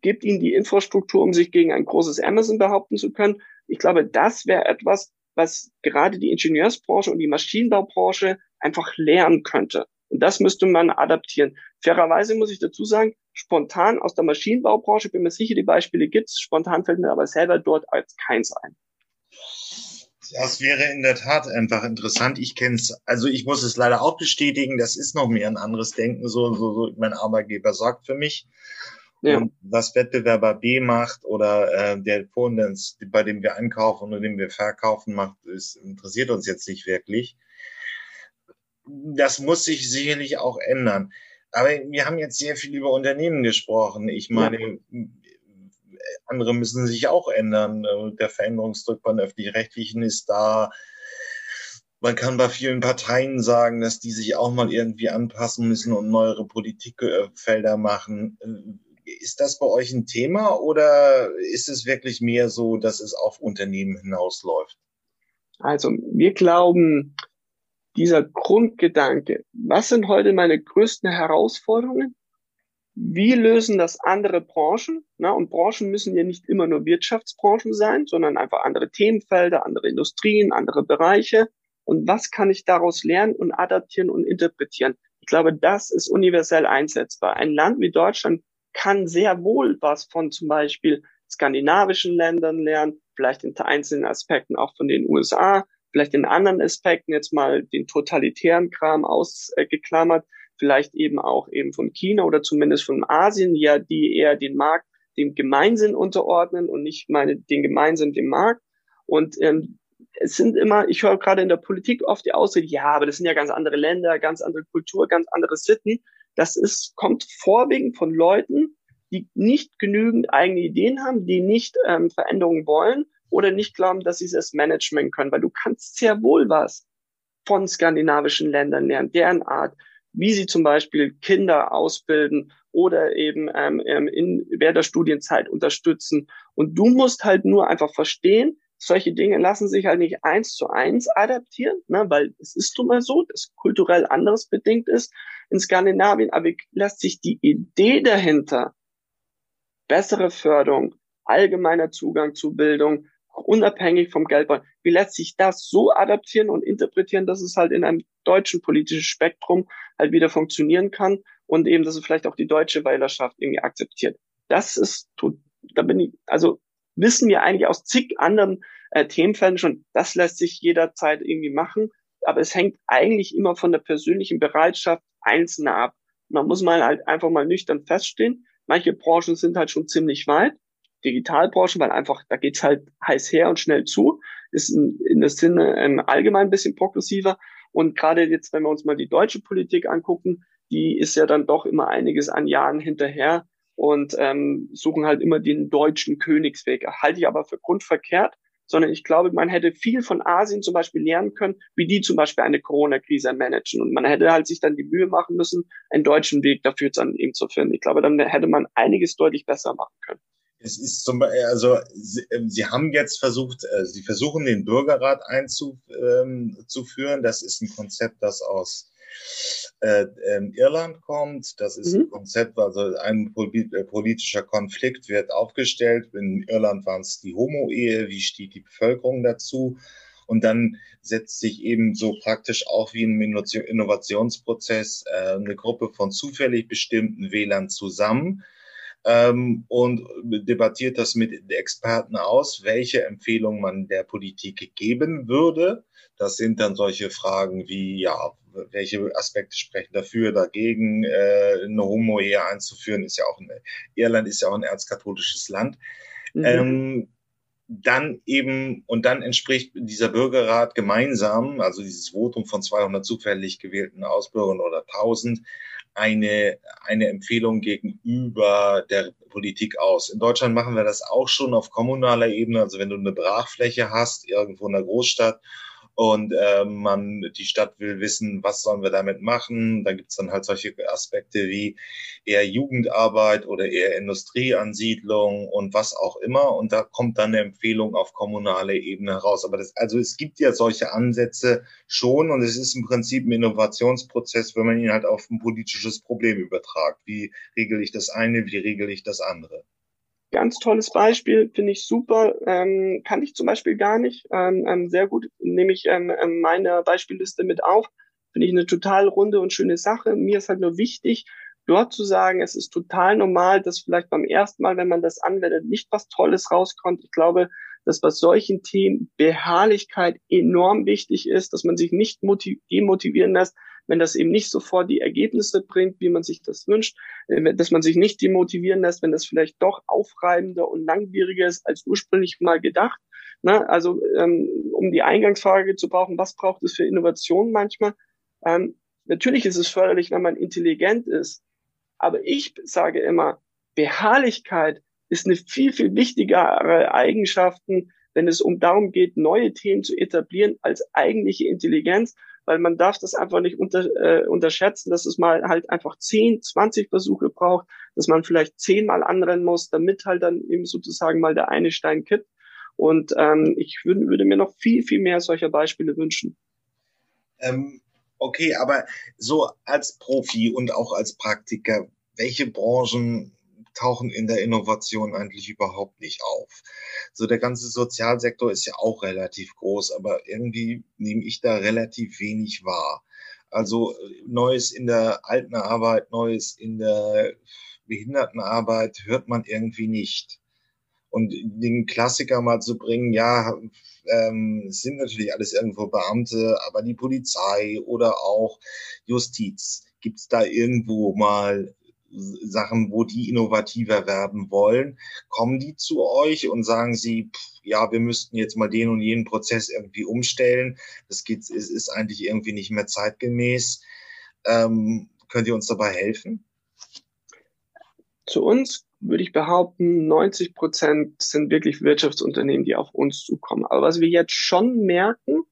gibt ihnen die Infrastruktur, um sich gegen ein großes Amazon behaupten zu können. Ich glaube, das wäre etwas, was gerade die Ingenieursbranche und die Maschinenbaubranche einfach lernen könnte. Und das müsste man adaptieren. Fairerweise muss ich dazu sagen, spontan aus der Maschinenbaubranche, bin mir sicher, die Beispiele gibt's. Spontan fällt mir aber selber dort als keins ein. Das wäre in der Tat einfach interessant. Ich kenne es, also ich muss es leider auch bestätigen, das ist noch mehr ein anderes Denken. So, so, so mein Arbeitgeber sorgt für mich. Ja. Und was Wettbewerber B macht oder äh, der Fonds, bei dem wir einkaufen oder dem wir verkaufen macht, ist, interessiert uns jetzt nicht wirklich. Das muss sich sicherlich auch ändern. Aber wir haben jetzt sehr viel über Unternehmen gesprochen. Ich meine, ja. andere müssen sich auch ändern. Der Veränderungsdruck bei den öffentlich-rechtlichen ist da. Man kann bei vielen Parteien sagen, dass die sich auch mal irgendwie anpassen müssen und neuere Politikfelder machen ist das bei euch ein Thema oder ist es wirklich mehr so, dass es auf Unternehmen hinausläuft? Also wir glauben, dieser Grundgedanke, was sind heute meine größten Herausforderungen? Wie lösen das andere Branchen? Na, und Branchen müssen ja nicht immer nur Wirtschaftsbranchen sein, sondern einfach andere Themenfelder, andere Industrien, andere Bereiche. Und was kann ich daraus lernen und adaptieren und interpretieren? Ich glaube, das ist universell einsetzbar. Ein Land wie Deutschland kann sehr wohl was von zum Beispiel skandinavischen Ländern lernen, vielleicht in einzelnen Aspekten auch von den USA, vielleicht in anderen Aspekten jetzt mal den totalitären Kram ausgeklammert, vielleicht eben auch eben von China oder zumindest von Asien, ja, die eher den Markt dem Gemeinsinn unterordnen und nicht meine den Gemeinsinn dem Markt. Und ähm, es sind immer, ich höre gerade in der Politik oft die Ausrede, ja, aber das sind ja ganz andere Länder, ganz andere Kultur, ganz andere Sitten. Das ist, kommt vorwiegend von Leuten, die nicht genügend eigene Ideen haben, die nicht ähm, Veränderungen wollen oder nicht glauben, dass sie das Management können, weil du kannst sehr wohl was von skandinavischen Ländern lernen, deren Art, wie sie zum Beispiel Kinder ausbilden oder eben ähm, ähm in während der Studienzeit unterstützen. Und du musst halt nur einfach verstehen, solche Dinge lassen sich halt nicht eins zu eins adaptieren, ne, weil es ist nun mal so, dass kulturell anderes bedingt ist in Skandinavien, aber lässt sich die Idee dahinter, bessere Förderung, allgemeiner Zugang zu Bildung, unabhängig vom Geldbeutel, wie lässt sich das so adaptieren und interpretieren, dass es halt in einem deutschen politischen Spektrum halt wieder funktionieren kann und eben, dass es vielleicht auch die deutsche Wählerschaft irgendwie akzeptiert. Das ist, da bin ich, also wissen wir eigentlich aus zig anderen äh, Themenfeldern schon, das lässt sich jederzeit irgendwie machen, aber es hängt eigentlich immer von der persönlichen Bereitschaft Einzelner ab. Man muss mal halt einfach mal nüchtern feststehen. Manche Branchen sind halt schon ziemlich weit. Digitalbranchen, weil einfach, da geht's halt heiß her und schnell zu, ist in, in der Sinne ähm, allgemein ein bisschen progressiver. Und gerade jetzt, wenn wir uns mal die deutsche Politik angucken, die ist ja dann doch immer einiges an Jahren hinterher und ähm, suchen halt immer den deutschen Königsweg. Halte ich aber für grundverkehrt, sondern ich glaube, man hätte viel von Asien zum Beispiel lernen können, wie die zum Beispiel eine Corona-Krise managen. Und man hätte halt sich dann die Mühe machen müssen, einen deutschen Weg dafür dann eben zu finden. Ich glaube, dann hätte man einiges deutlich besser machen können. Es ist zum Beispiel, also Sie, ähm, Sie haben jetzt versucht, äh, Sie versuchen den Bürgerrat einzuführen. Ähm, das ist ein Konzept, das aus äh, ähm, Irland kommt. Das ist mhm. ein Konzept, also ein äh, politischer Konflikt wird aufgestellt. In Irland waren es die Homo-Ehe. Wie steht die Bevölkerung dazu? Und dann setzt sich eben so praktisch auch wie ein Innovationsprozess äh, eine Gruppe von zufällig bestimmten Wählern zusammen ähm, und debattiert das mit Experten aus, welche Empfehlungen man der Politik geben würde. Das sind dann solche Fragen wie, ja, welche Aspekte sprechen dafür, dagegen, äh, eine Homo-Ehe einzuführen, ist ja auch, ein, Irland ist ja auch ein erzkatholisches Land. Mhm. Ähm, dann eben, und dann entspricht dieser Bürgerrat gemeinsam, also dieses Votum von 200 zufällig gewählten Ausbürgern oder 1000, eine, eine Empfehlung gegenüber der Politik aus. In Deutschland machen wir das auch schon auf kommunaler Ebene. Also wenn du eine Brachfläche hast, irgendwo in der Großstadt, und äh, man die Stadt will wissen, was sollen wir damit machen. Da gibt's dann halt solche Aspekte wie eher Jugendarbeit oder eher Industrieansiedlung und was auch immer. Und da kommt dann eine Empfehlung auf kommunale Ebene heraus. Aber das, also es gibt ja solche Ansätze schon und es ist im Prinzip ein Innovationsprozess, wenn man ihn halt auf ein politisches Problem übertragt. Wie regel ich das eine, wie regel ich das andere? Ganz tolles Beispiel, finde ich super. Ähm, kann ich zum Beispiel gar nicht. Ähm, ähm, sehr gut, nehme ich ähm, ähm, meine Beispielliste mit auf. Finde ich eine total runde und schöne Sache. Mir ist halt nur wichtig, dort zu sagen, es ist total normal, dass vielleicht beim ersten Mal, wenn man das anwendet, nicht was Tolles rauskommt. Ich glaube, dass bei solchen Themen Beharrlichkeit enorm wichtig ist, dass man sich nicht demotivieren lässt, wenn das eben nicht sofort die Ergebnisse bringt, wie man sich das wünscht, äh, dass man sich nicht demotivieren lässt, wenn das vielleicht doch aufreibender und langwieriger ist als ursprünglich mal gedacht. Ne? Also ähm, um die Eingangsfrage zu brauchen, was braucht es für Innovationen manchmal? Ähm, natürlich ist es förderlich, wenn man intelligent ist, aber ich sage immer, Beharrlichkeit ist eine viel, viel wichtigere Eigenschaften, wenn es um darum geht, neue Themen zu etablieren, als eigentliche Intelligenz weil man darf das einfach nicht unter, äh, unterschätzen, dass es mal halt einfach 10, 20 Versuche braucht, dass man vielleicht zehnmal anrennen muss, damit halt dann eben sozusagen mal der eine Stein kippt. Und ähm, ich würd, würde mir noch viel, viel mehr solcher Beispiele wünschen. Ähm, okay, aber so als Profi und auch als Praktiker, welche Branchen tauchen in der Innovation eigentlich überhaupt nicht auf. So der ganze Sozialsektor ist ja auch relativ groß, aber irgendwie nehme ich da relativ wenig wahr. Also Neues in der alten Arbeit, Neues in der Behindertenarbeit hört man irgendwie nicht. Und den Klassiker mal zu bringen, ja, ähm, es sind natürlich alles irgendwo Beamte, aber die Polizei oder auch Justiz, gibt es da irgendwo mal Sachen, wo die innovativer werden wollen, kommen die zu euch und sagen sie, pff, ja, wir müssten jetzt mal den und jenen Prozess irgendwie umstellen. Das geht, es ist eigentlich irgendwie nicht mehr zeitgemäß. Ähm, könnt ihr uns dabei helfen? Zu uns würde ich behaupten, 90 Prozent sind wirklich Wirtschaftsunternehmen, die auf uns zukommen. Aber was wir jetzt schon merken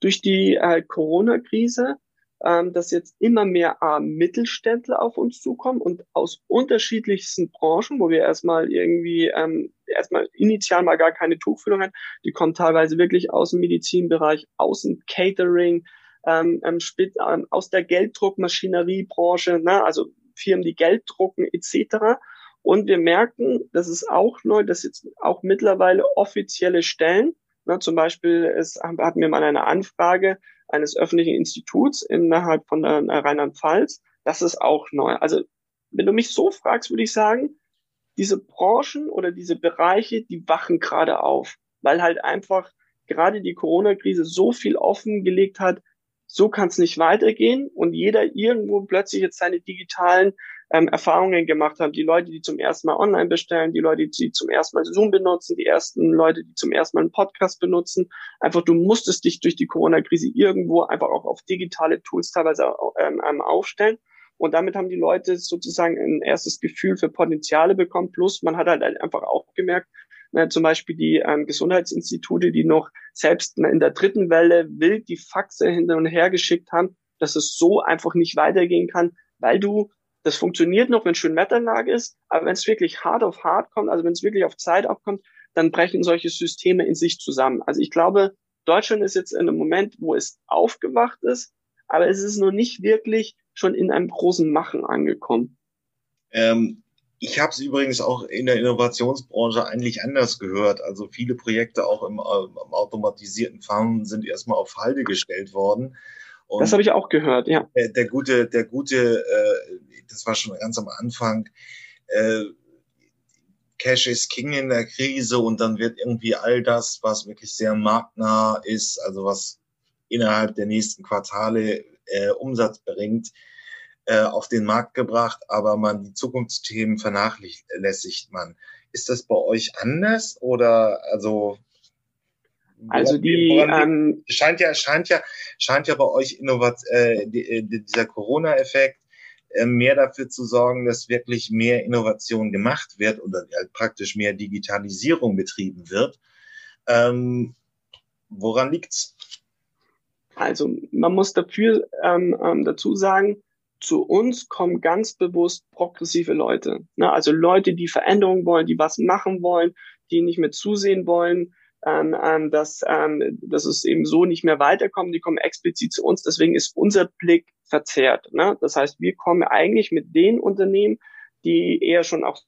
durch die äh, Corona-Krise, ähm, dass jetzt immer mehr äh, Mittelständler auf uns zukommen und aus unterschiedlichsten Branchen, wo wir erstmal irgendwie ähm, erstmal initial mal gar keine Tuchfühlung haben, die kommen teilweise wirklich aus dem Medizinbereich, aus dem Catering, ähm, ähm, ähm, aus der Gelddruckmaschineriebranche, ne? also Firmen, die Geld drucken etc. Und wir merken, das ist auch neu, dass jetzt auch mittlerweile offizielle Stellen, ne, zum Beispiel es hatten wir mal eine Anfrage eines öffentlichen Instituts innerhalb von der Rheinland-Pfalz. Das ist auch neu. Also wenn du mich so fragst, würde ich sagen, diese Branchen oder diese Bereiche, die wachen gerade auf, weil halt einfach gerade die Corona-Krise so viel offengelegt hat, so kann es nicht weitergehen und jeder irgendwo plötzlich jetzt seine digitalen ähm, Erfahrungen gemacht haben. Die Leute, die zum ersten Mal online bestellen, die Leute, die zum ersten Mal Zoom benutzen, die ersten Leute, die zum ersten Mal einen Podcast benutzen. Einfach, du musstest dich durch die Corona-Krise irgendwo einfach auch auf digitale Tools teilweise ähm, ähm, aufstellen. Und damit haben die Leute sozusagen ein erstes Gefühl für Potenziale bekommen. Plus, man hat halt einfach auch gemerkt, na, zum Beispiel die ähm, Gesundheitsinstitute, die noch selbst in der dritten Welle wild die Faxe hinter und her geschickt haben, dass es so einfach nicht weitergehen kann, weil du Das funktioniert noch, wenn schön Wetterlage ist, aber wenn es wirklich hart auf hart kommt, also wenn es wirklich auf Zeit aufkommt, dann brechen solche Systeme in sich zusammen. Also ich glaube, Deutschland ist jetzt in einem Moment, wo es aufgewacht ist, aber es ist noch nicht wirklich schon in einem großen Machen angekommen. Ähm, ich habe es übrigens auch in der Innovationsbranche eigentlich anders gehört. Also viele Projekte auch im, äh, im automatisierten Fahren sind erstmal auf Halde gestellt worden. Und das habe ich auch gehört, ja. Der, der gute, der gute, äh, das war schon ganz am Anfang. Äh, Cash is King in der Krise und dann wird irgendwie all das, was wirklich sehr marktnah ist, also was innerhalb der nächsten Quartale äh, Umsatz bringt, äh, auf den Markt gebracht, aber man die Zukunftsthemen vernachlässigt man. Ist das bei euch anders oder also also die ähm, scheint ja scheint ja scheint ja bei euch Innovat äh, die, dieser Corona-Effekt äh, mehr dafür zu sorgen, dass wirklich mehr Innovation gemacht wird oder halt praktisch mehr Digitalisierung betrieben wird. Ähm, woran liegt's? Also man muss dafür ähm, ähm, dazu sagen, zu uns kommen ganz bewusst progressive Leute. Ne? Also Leute, die Veränderungen wollen, die was machen wollen, die nicht mehr zusehen wollen, ähm, ähm, dass, ähm, dass es eben so nicht mehr weiterkommt. Die kommen explizit zu uns. Deswegen ist unser Blick verzerrt. Ne? Das heißt, wir kommen eigentlich mit den Unternehmen, die eher schon auch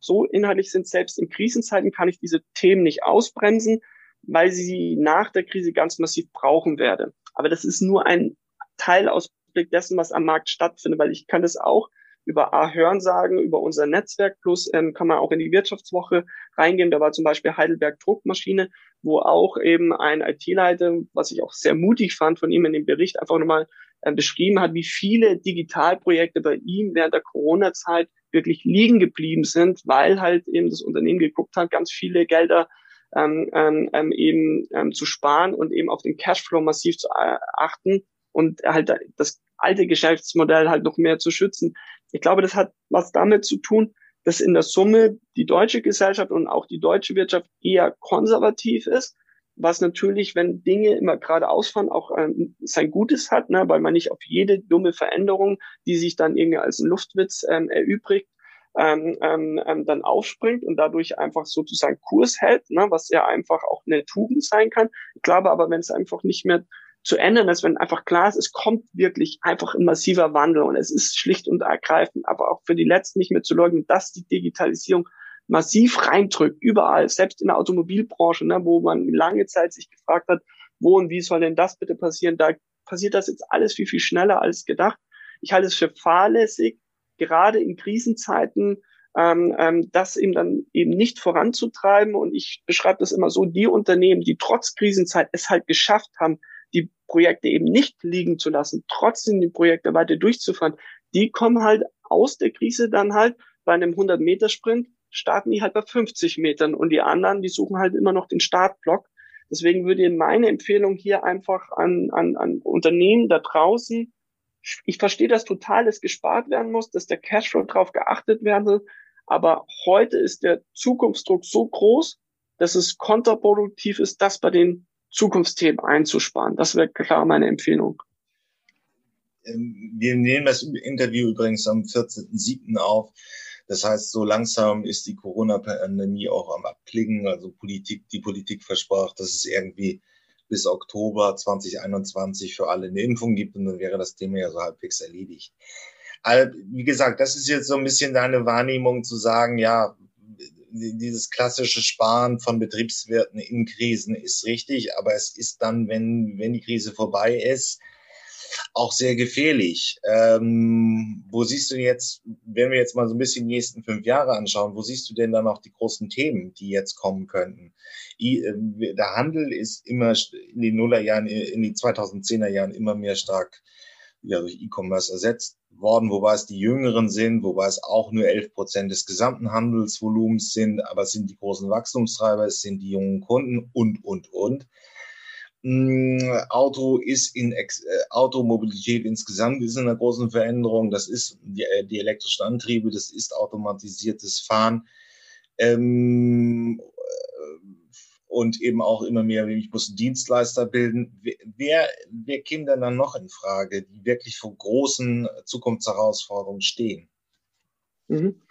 so inhaltlich sind. Selbst in Krisenzeiten kann ich diese Themen nicht ausbremsen, weil sie nach der Krise ganz massiv brauchen werde. Aber das ist nur ein Teilausblick dessen, was am Markt stattfindet, weil ich kann das auch über A hören sagen, über unser Netzwerk plus ähm, kann man auch in die Wirtschaftswoche reingehen. Da war zum Beispiel Heidelberg Druckmaschine, wo auch eben ein IT-Leiter, was ich auch sehr mutig fand von ihm in dem Bericht, einfach nochmal äh, beschrieben hat, wie viele Digitalprojekte bei ihm während der Corona-Zeit wirklich liegen geblieben sind, weil halt eben das Unternehmen geguckt hat, ganz viele Gelder ähm, ähm, ähm eben ähm, zu sparen und eben auf den Cashflow massiv zu achten und halt das alte Geschäftsmodell halt noch mehr zu schützen. Ich glaube, das hat was damit zu tun, dass in der Summe die deutsche Gesellschaft und auch die deutsche Wirtschaft eher konservativ ist, was natürlich, wenn Dinge immer gerade ausfahren, auch ähm, sein Gutes hat, ne, weil man nicht auf jede dumme Veränderung, die sich dann irgendwie als Luftwitz ähm, erübrigt, ähm, ähm, ähm, dann aufspringt und dadurch einfach sozusagen Kurs hält, ne, was ja einfach auch eine Tugend sein kann. Ich glaube aber, wenn es einfach nicht mehr zu ändern ist, wenn einfach klar ist, es kommt wirklich einfach ein massiver Wandel und es ist schlicht und ergreifend, aber auch für die Letzten nicht mehr zu leugnen, dass die Digitalisierung massiv reindrückt, überall, selbst in der Automobilbranche, ne, wo man lange Zeit sich gefragt hat, wo und wie soll denn das bitte passieren, da passiert das jetzt alles viel, viel schneller als gedacht. Ich halte es für fahrlässig, gerade in Krisenzeiten, ähm, ähm, das eben dann eben nicht voranzutreiben. Und ich beschreibe das immer so, die Unternehmen, die trotz Krisenzeit es halt geschafft haben, die Projekte eben nicht liegen zu lassen, trotzdem die Projekte weiter durchzufahren, die kommen halt aus der Krise dann halt bei einem 100-Meter-Sprint, starten die halt bei 50 Metern und die anderen, die suchen halt immer noch den Startblock. Deswegen würde meine Empfehlung hier einfach an, an, an Unternehmen da draußen, ich verstehe das total, dass gespart werden muss, dass der Cashflow drauf geachtet werden soll, aber heute ist der Zukunftsdruck so groß, dass es kontraproduktiv ist, das bei den Zukunftsthemen einzusparen. Das wäre klar meine Empfehlung. Ähm, wir nehmen das Interview übrigens am 14.07. auf. Das heißt, so langsam ist die Corona-Pandemie auch am Abklingen. Also Politik, die Politik versprach, dass es irgendwie bis Oktober 2021 für alle eine Impfung gibt und dann wäre das Thema ja so halbwegs erledigt. Also, wie gesagt, das ist jetzt so ein bisschen deine Wahrnehmung zu sagen, ja, dieses klassische Sparen von Betriebswirten in Krisen ist richtig, aber es ist dann, wenn, wenn die Krise vorbei ist, auch sehr gefährlich. Ähm, wo siehst du jetzt, wenn wir jetzt mal so ein bisschen die nächsten fünf Jahre anschauen, wo siehst du denn dann auch die großen Themen, die jetzt kommen könnten? I, äh, der Handel ist immer in den Nullerjahren, in die 2010er Jahren immer mehr stark ja, durch E-Commerce ersetzt worden, wobei es die Jüngeren sind, wobei es auch nur 11 Prozent des gesamten Handelsvolumens sind, aber es sind die großen Wachstumstreiber, es sind die jungen Kunden und, und, und. Mm, Auto ist in äh, Automobilität insgesamt ist in einer großen Veränderung. Das ist die, äh, die elektrischen Antriebe, das ist automatisiertes Fahren. Ähm, und eben auch immer mehr, ich muss Dienstleister bilden. Wer, wer käme denn dann noch in Frage, die wirklich vor großen Zukunftsherausforderungen stehen? Mhm.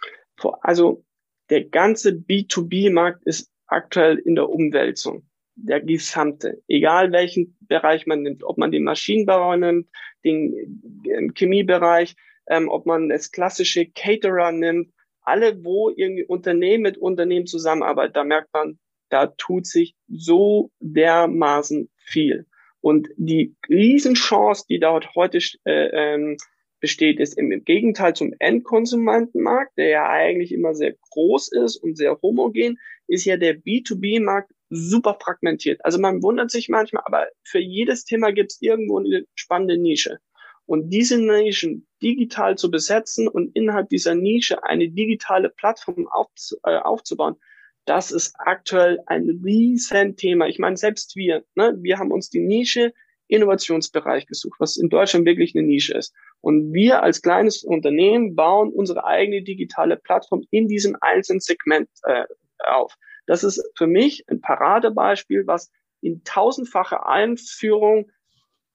Also der ganze B2B-Markt ist aktuell in der Umwälzung. Der gesamte, egal welchen Bereich man nimmt, ob man den Maschinenbau nimmt, den Chemiebereich, ähm, ob man das klassische Caterer nimmt, alle, wo irgendwie Unternehmen mit Unternehmen zusammenarbeiten, da merkt man, da tut sich so dermaßen viel. Und die Riesenchance, die dort heute äh, ähm, besteht, ist im Gegenteil zum Endkonsumentenmarkt, der ja eigentlich immer sehr groß ist und sehr homogen, ist ja der B2B-Markt super fragmentiert. Also man wundert sich manchmal, aber für jedes Thema gibt es irgendwo eine spannende Nische. Und diese Nischen digital zu besetzen und innerhalb dieser Nische eine digitale Plattform auf, äh, aufzubauen, das ist aktuell ein Riesenthema. Ich meine, selbst wir, ne, wir haben uns die Nische Innovationsbereich gesucht, was in Deutschland wirklich eine Nische ist. Und wir als kleines Unternehmen bauen unsere eigene digitale Plattform in diesem einzelnen Segment äh, auf. Das ist für mich ein Paradebeispiel, was in tausendfacher Einführung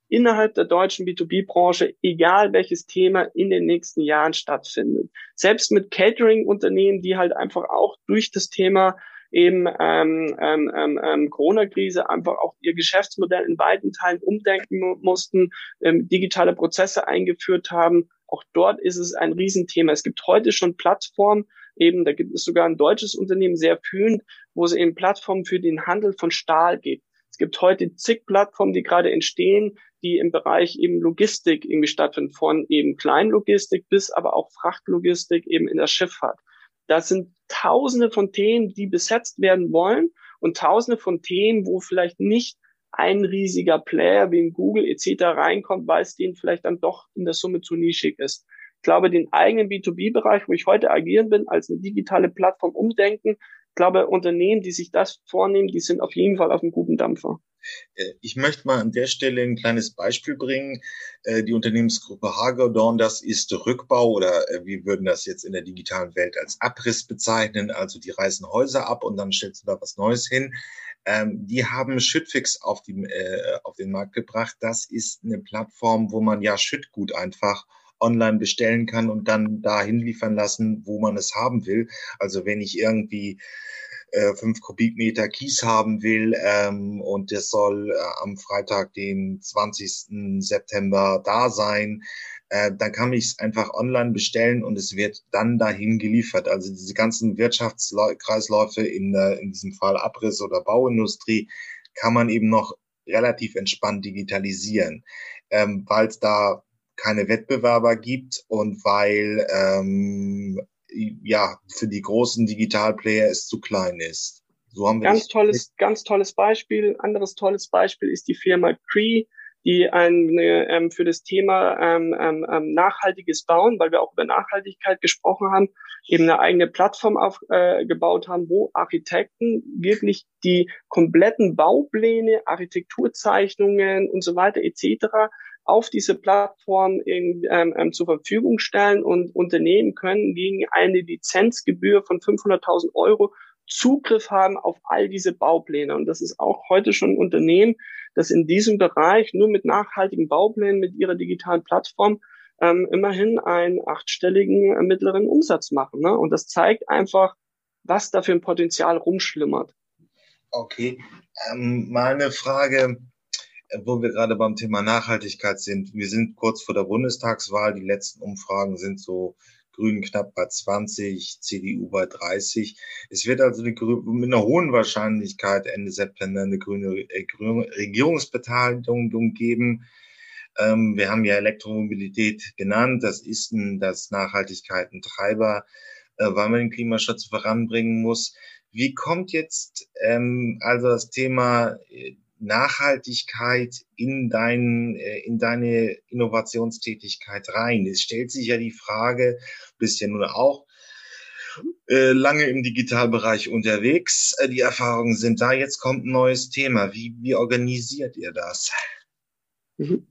innerhalb der deutschen B2B-Branche, egal welches Thema in den nächsten Jahren stattfindet. Selbst mit Catering-Unternehmen, die halt einfach auch durch das Thema eben ähm, ähm, ähm, ähm Corona-Krise einfach auch ihr Geschäftsmodell in weiten Teilen umdenken mussten, ähm, digitale Prozesse eingeführt haben. Auch dort ist es ein Riesenthema. Es gibt heute schon Plattformen, eben, da gibt es sogar ein deutsches Unternehmen, sehr fühlend, wo es eben Plattformen für den Handel von Stahl gibt. Es gibt heute zig Plattformen, die gerade entstehen, die im Bereich eben Logistik irgendwie stattfinden, von eben Kleinlogistik bis aber auch Frachtlogistik eben in der Schifffahrt. Das sind tausende von Themen, die besetzt werden wollen und tausende von Themen, wo vielleicht nicht ein riesiger Player wie in Google etc. reinkommt, weil es denen vielleicht dann doch in der Summe zu nischig ist. Ich glaube, den eigenen B2B-Bereich, wo ich heute agieren bin, als eine digitale Plattform umdenken, ich glaube, Unternehmen, die sich das vornehmen, die sind auf jeden Fall auf einem guten Dampfer. Äh, ich möchte mal an der Stelle ein kleines Beispiel bringen. Äh, die Unternehmensgruppe Hagedorn, das ist Rückbau oder äh, wir würden das jetzt in der digitalen Welt als Abriss bezeichnen. Also die reißen Häuser ab und dann stellst du da was Neues hin. Ähm, die haben Schüttfix auf, die, auf den Markt gebracht. Das ist eine Plattform, wo man ja Schüttgut einfach online bestellen kann und dann dahin liefern lassen, wo man es haben will. Also wenn ich irgendwie äh, Kubikmeter Kies haben will ähm, und das soll äh, am Freitag, den 20. September da sein, äh, dann kann ich es einfach online bestellen und es wird dann dahin geliefert. Also diese ganzen Wirtschaftskreisläufe in, äh, in diesem Fall Abriss oder Bauindustrie kann man eben noch relativ entspannt digitalisieren, ähm, weil es da keine Wettbewerber gibt und weil ähm, ja für die großen Digitalplayer es zu klein ist. So haben wir ganz tolles, ganz tolles Beispiel. Anderes tolles Beispiel ist die Firma Cree, die ein, ähm, für das Thema ähm, ähm, ähm, nachhaltiges Bauen, weil wir auch über Nachhaltigkeit gesprochen haben, eben eine eigene Plattform aufgebaut äh, haben, wo Architekten wirklich die kompletten Baupläne, Architekturzeichnungen und so weiter etc auf diese Plattform in, ähm, ähm, zur Verfügung stellen und Unternehmen können gegen eine Lizenzgebühr von 500.000 Euro Zugriff haben auf all diese Baupläne. Und das ist auch heute schon ein Unternehmen, das in diesem Bereich nur mit nachhaltigen Bauplänen, mit ihrer digitalen Plattform ähm, immerhin einen achtstelligen äh, mittleren Umsatz machen. Ne? Und das zeigt einfach, was da für ein Potenzial rumschlimmert. Okay, ähm, mal eine Frage wo wir gerade beim Thema Nachhaltigkeit sind. Wir sind kurz vor der Bundestagswahl. Die letzten Umfragen sind so Grünen knapp bei 20, CDU bei 30. Es wird also eine, mit einer hohen Wahrscheinlichkeit Ende September eine grüne, äh, grüne Regierungsbeteiligung geben. Ähm, wir haben ja Elektromobilität genannt. Das ist ein, das Nachhaltigkeit ein Treiber, äh, weil man den Klimaschutz voranbringen muss. Wie kommt jetzt ähm, also das Thema äh, Nachhaltigkeit in, dein, äh, in deine Innovationstätigkeit rein? Es stellt sich ja die Frage, bist ja nun auch äh, lange im Digitalbereich unterwegs. Äh, die Erfahrungen sind da. Jetzt kommt ein neues Thema. Wie, wie organisiert ihr das? Mhm.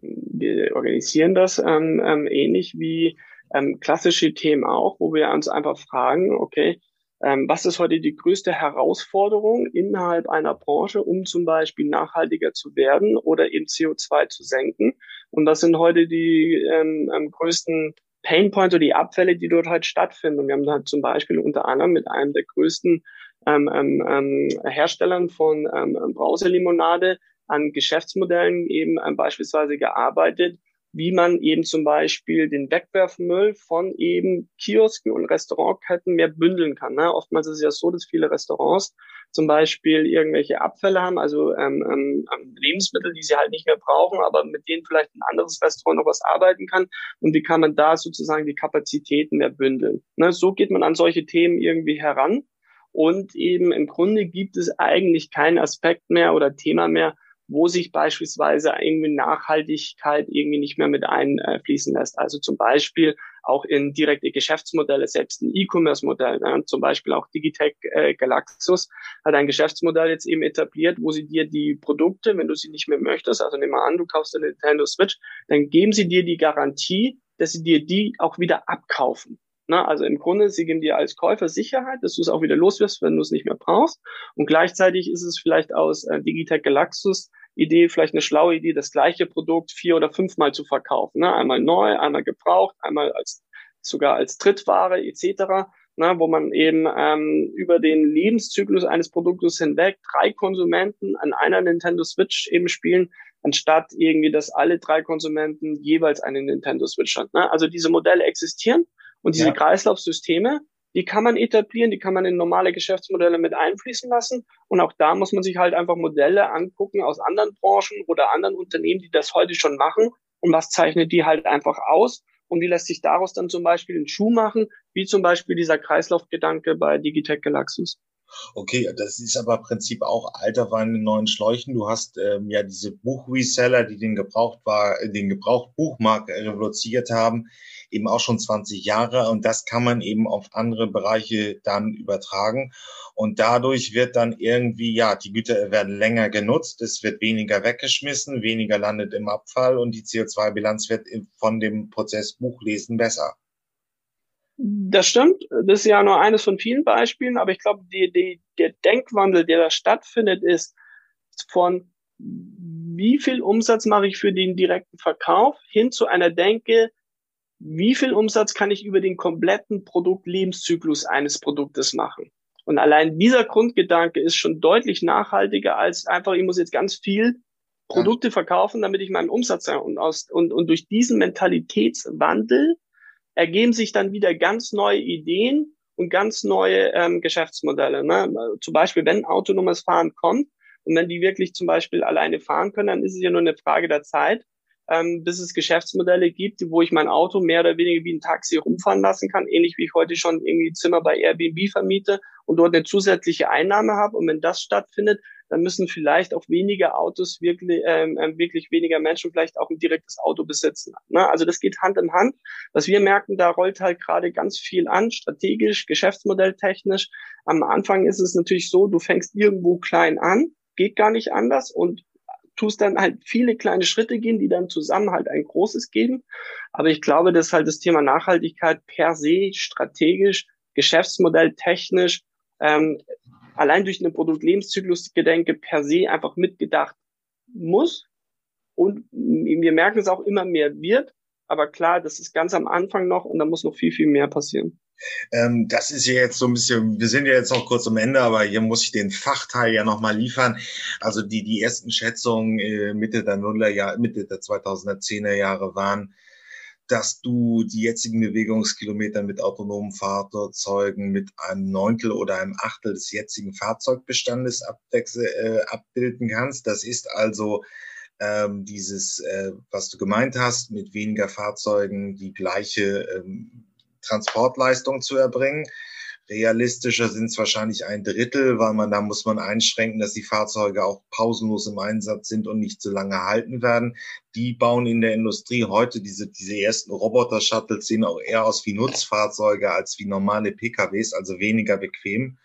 Wir organisieren das ähm, ähm, ähnlich wie ähm, klassische Themen auch, wo wir uns einfach fragen, okay, ähm, was ist heute die größte Herausforderung innerhalb einer Branche, um zum Beispiel nachhaltiger zu werden oder eben CO2 zu senken? Und was sind heute die ähm, ähm, größten Painpoints oder die Abfälle, die dort halt stattfinden. Und wir haben halt zum Beispiel unter anderem mit einem der größten ähm, ähm, ähm Herstellern von ähm, Brauselimonade an Geschäftsmodellen eben ähm, beispielsweise gearbeitet, wie man eben zum Beispiel den Wegwerfmüll von eben Kiosken und Restaurantketten mehr bündeln kann. Ne? Oftmals ist es ja so, dass viele Restaurants zum Beispiel irgendwelche Abfälle haben, also ähm, ähm, ähm, Lebensmittel, die sie halt nicht mehr brauchen, aber mit denen vielleicht ein anderes Restaurant noch was arbeiten kann. Und wie kann man da sozusagen die Kapazitäten mehr bündeln? Ne? So geht man an solche Themen irgendwie heran. Und eben im Grunde gibt es eigentlich keinen Aspekt mehr oder Thema mehr, wo sich beispielsweise irgendwie Nachhaltigkeit irgendwie nicht mehr mit einfließen lässt. Also zum Beispiel auch in direkte Geschäftsmodelle, selbst ein E-Commerce-Modell, ne? zum Beispiel auch Digitech äh, Galaxus hat ein Geschäftsmodell jetzt eben etabliert, wo sie dir die Produkte, wenn du sie nicht mehr möchtest, also nimm mal an, du kaufst eine Nintendo Switch, dann geben sie dir die Garantie, dass sie dir die auch wieder abkaufen. Na, also im Grunde, sie geben dir als Käufer Sicherheit, dass du es auch wieder loswirst, wenn du es nicht mehr brauchst. Und gleichzeitig ist es vielleicht aus äh, Digitech Galaxus Idee, vielleicht eine schlaue Idee, das gleiche Produkt vier oder fünfmal zu verkaufen. Ne? Einmal neu, einmal gebraucht, einmal als sogar als Drittware etc. Ne? Wo man eben ähm, über den Lebenszyklus eines Produktes hinweg drei Konsumenten an einer Nintendo Switch eben spielen, anstatt irgendwie, dass alle drei Konsumenten jeweils eine Nintendo Switch haben. Ne? Also diese Modelle existieren und diese ja. Kreislaufsysteme, die kann man etablieren, die kann man in normale Geschäftsmodelle mit einfließen lassen. Und auch da muss man sich halt einfach Modelle angucken aus anderen Branchen oder anderen Unternehmen, die das heute schon machen. Und was zeichnet die halt einfach aus? Und wie lässt sich daraus dann zum Beispiel einen Schuh machen, wie zum Beispiel dieser Kreislaufgedanke bei Digitech Galaxus? Okay, das ist aber im Prinzip auch alter Wein in neuen Schläuchen. Du hast ähm, ja diese Buchreseller, die den Gebraucht war, den Gebrauchtbuchmarkt revolutioniert haben eben auch schon 20 Jahre und das kann man eben auf andere Bereiche dann übertragen und dadurch wird dann irgendwie, ja, die Güter werden länger genutzt, es wird weniger weggeschmissen, weniger landet im Abfall und die CO2-Bilanz wird von dem Prozess Buchlesen besser. Das stimmt. Das ist ja nur eines von vielen Beispielen, aber ich glaube, die, die, der Denkwandel, der da stattfindet, ist von wie viel Umsatz mache ich für den direkten Verkauf hin zu einer Denke, wie viel Umsatz kann ich über den kompletten Produktlebenszyklus eines Produktes machen? Und allein dieser Grundgedanke ist schon deutlich nachhaltiger als einfach, ich muss jetzt ganz viel Produkte verkaufen, damit ich meinen Umsatz. Und, aus, und, und durch diesen Mentalitätswandel ergeben sich dann wieder ganz neue Ideen und ganz neue ähm, Geschäftsmodelle. Ne? Zum Beispiel, wenn autonomes Fahren kommt und wenn die wirklich zum Beispiel alleine fahren können, dann ist es ja nur eine Frage der Zeit, ähm, bis es Geschäftsmodelle gibt, wo ich mein Auto mehr oder weniger wie ein Taxi rumfahren lassen kann, ähnlich wie ich heute schon irgendwie Zimmer bei Airbnb vermiete und dort eine zusätzliche Einnahme habe. Und wenn das stattfindet, dann müssen vielleicht auch weniger Autos wirklich, ähm, ähm, wirklich weniger Menschen vielleicht auch ein direktes Auto besitzen. Ne? Also das geht Hand in Hand. Was wir merken, da rollt halt gerade ganz viel an, strategisch, geschäftsmodelltechnisch. Am Anfang ist es natürlich so, du fängst irgendwo klein an, geht gar nicht anders und tust dann halt viele kleine Schritte gehen, die dann zusammen halt ein großes geben. Aber ich glaube, dass halt das Thema Nachhaltigkeit per se strategisch, Geschäftsmodell technisch, ähm, allein durch eine Produktlebenszyklusgedenke per se einfach mitgedacht muss. Und wir merken es auch immer mehr wird. Aber klar, das ist ganz am Anfang noch und da muss noch viel, viel mehr passieren. Ähm, das ist ja jetzt so ein bisschen, wir sind ja jetzt noch kurz am Ende, aber hier muss ich den Fachteil ja nochmal liefern. Also die, die ersten Schätzungen äh, Mitte der Nullerjahre, Mitte der 2010er Jahre waren, dass du die jetzigen Bewegungskilometer mit autonomen Fahrzeugen mit einem Neuntel oder einem Achtel des jetzigen Fahrzeugbestandes äh, abbilden kannst. Das ist also ähm, dieses, äh, was du gemeint hast, mit weniger Fahrzeugen die gleiche ähm, Transportleistung zu erbringen. Realistischer sind es wahrscheinlich ein Drittel, weil man da muss man einschränken, dass die Fahrzeuge auch pausenlos im Einsatz sind und nicht zu lange halten werden. Die bauen in der Industrie heute diese, diese ersten Roboter-Shuttles sehen auch eher aus wie Nutzfahrzeuge als wie normale PKWs, also weniger bequem.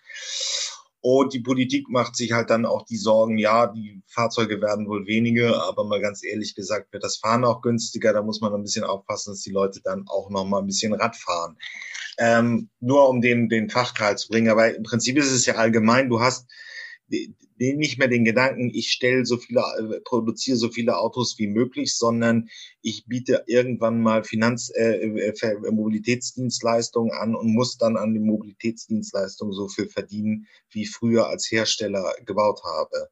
Und die Politik macht sich halt dann auch die Sorgen, ja, die Fahrzeuge werden wohl weniger, aber mal ganz ehrlich gesagt wird das Fahren auch günstiger. Da muss man ein bisschen aufpassen, dass die Leute dann auch noch mal ein bisschen Rad fahren. Ähm, nur um den, den Fachteil zu bringen. Aber im Prinzip ist es ja allgemein, du hast nicht mehr den Gedanken, ich stelle so viele, äh, produziere so viele Autos wie möglich, sondern ich biete irgendwann mal Finanz, äh, äh, Mobilitätsdienstleistungen an und muss dann an den Mobilitätsdienstleistungen so viel verdienen, wie früher als Hersteller gebaut habe.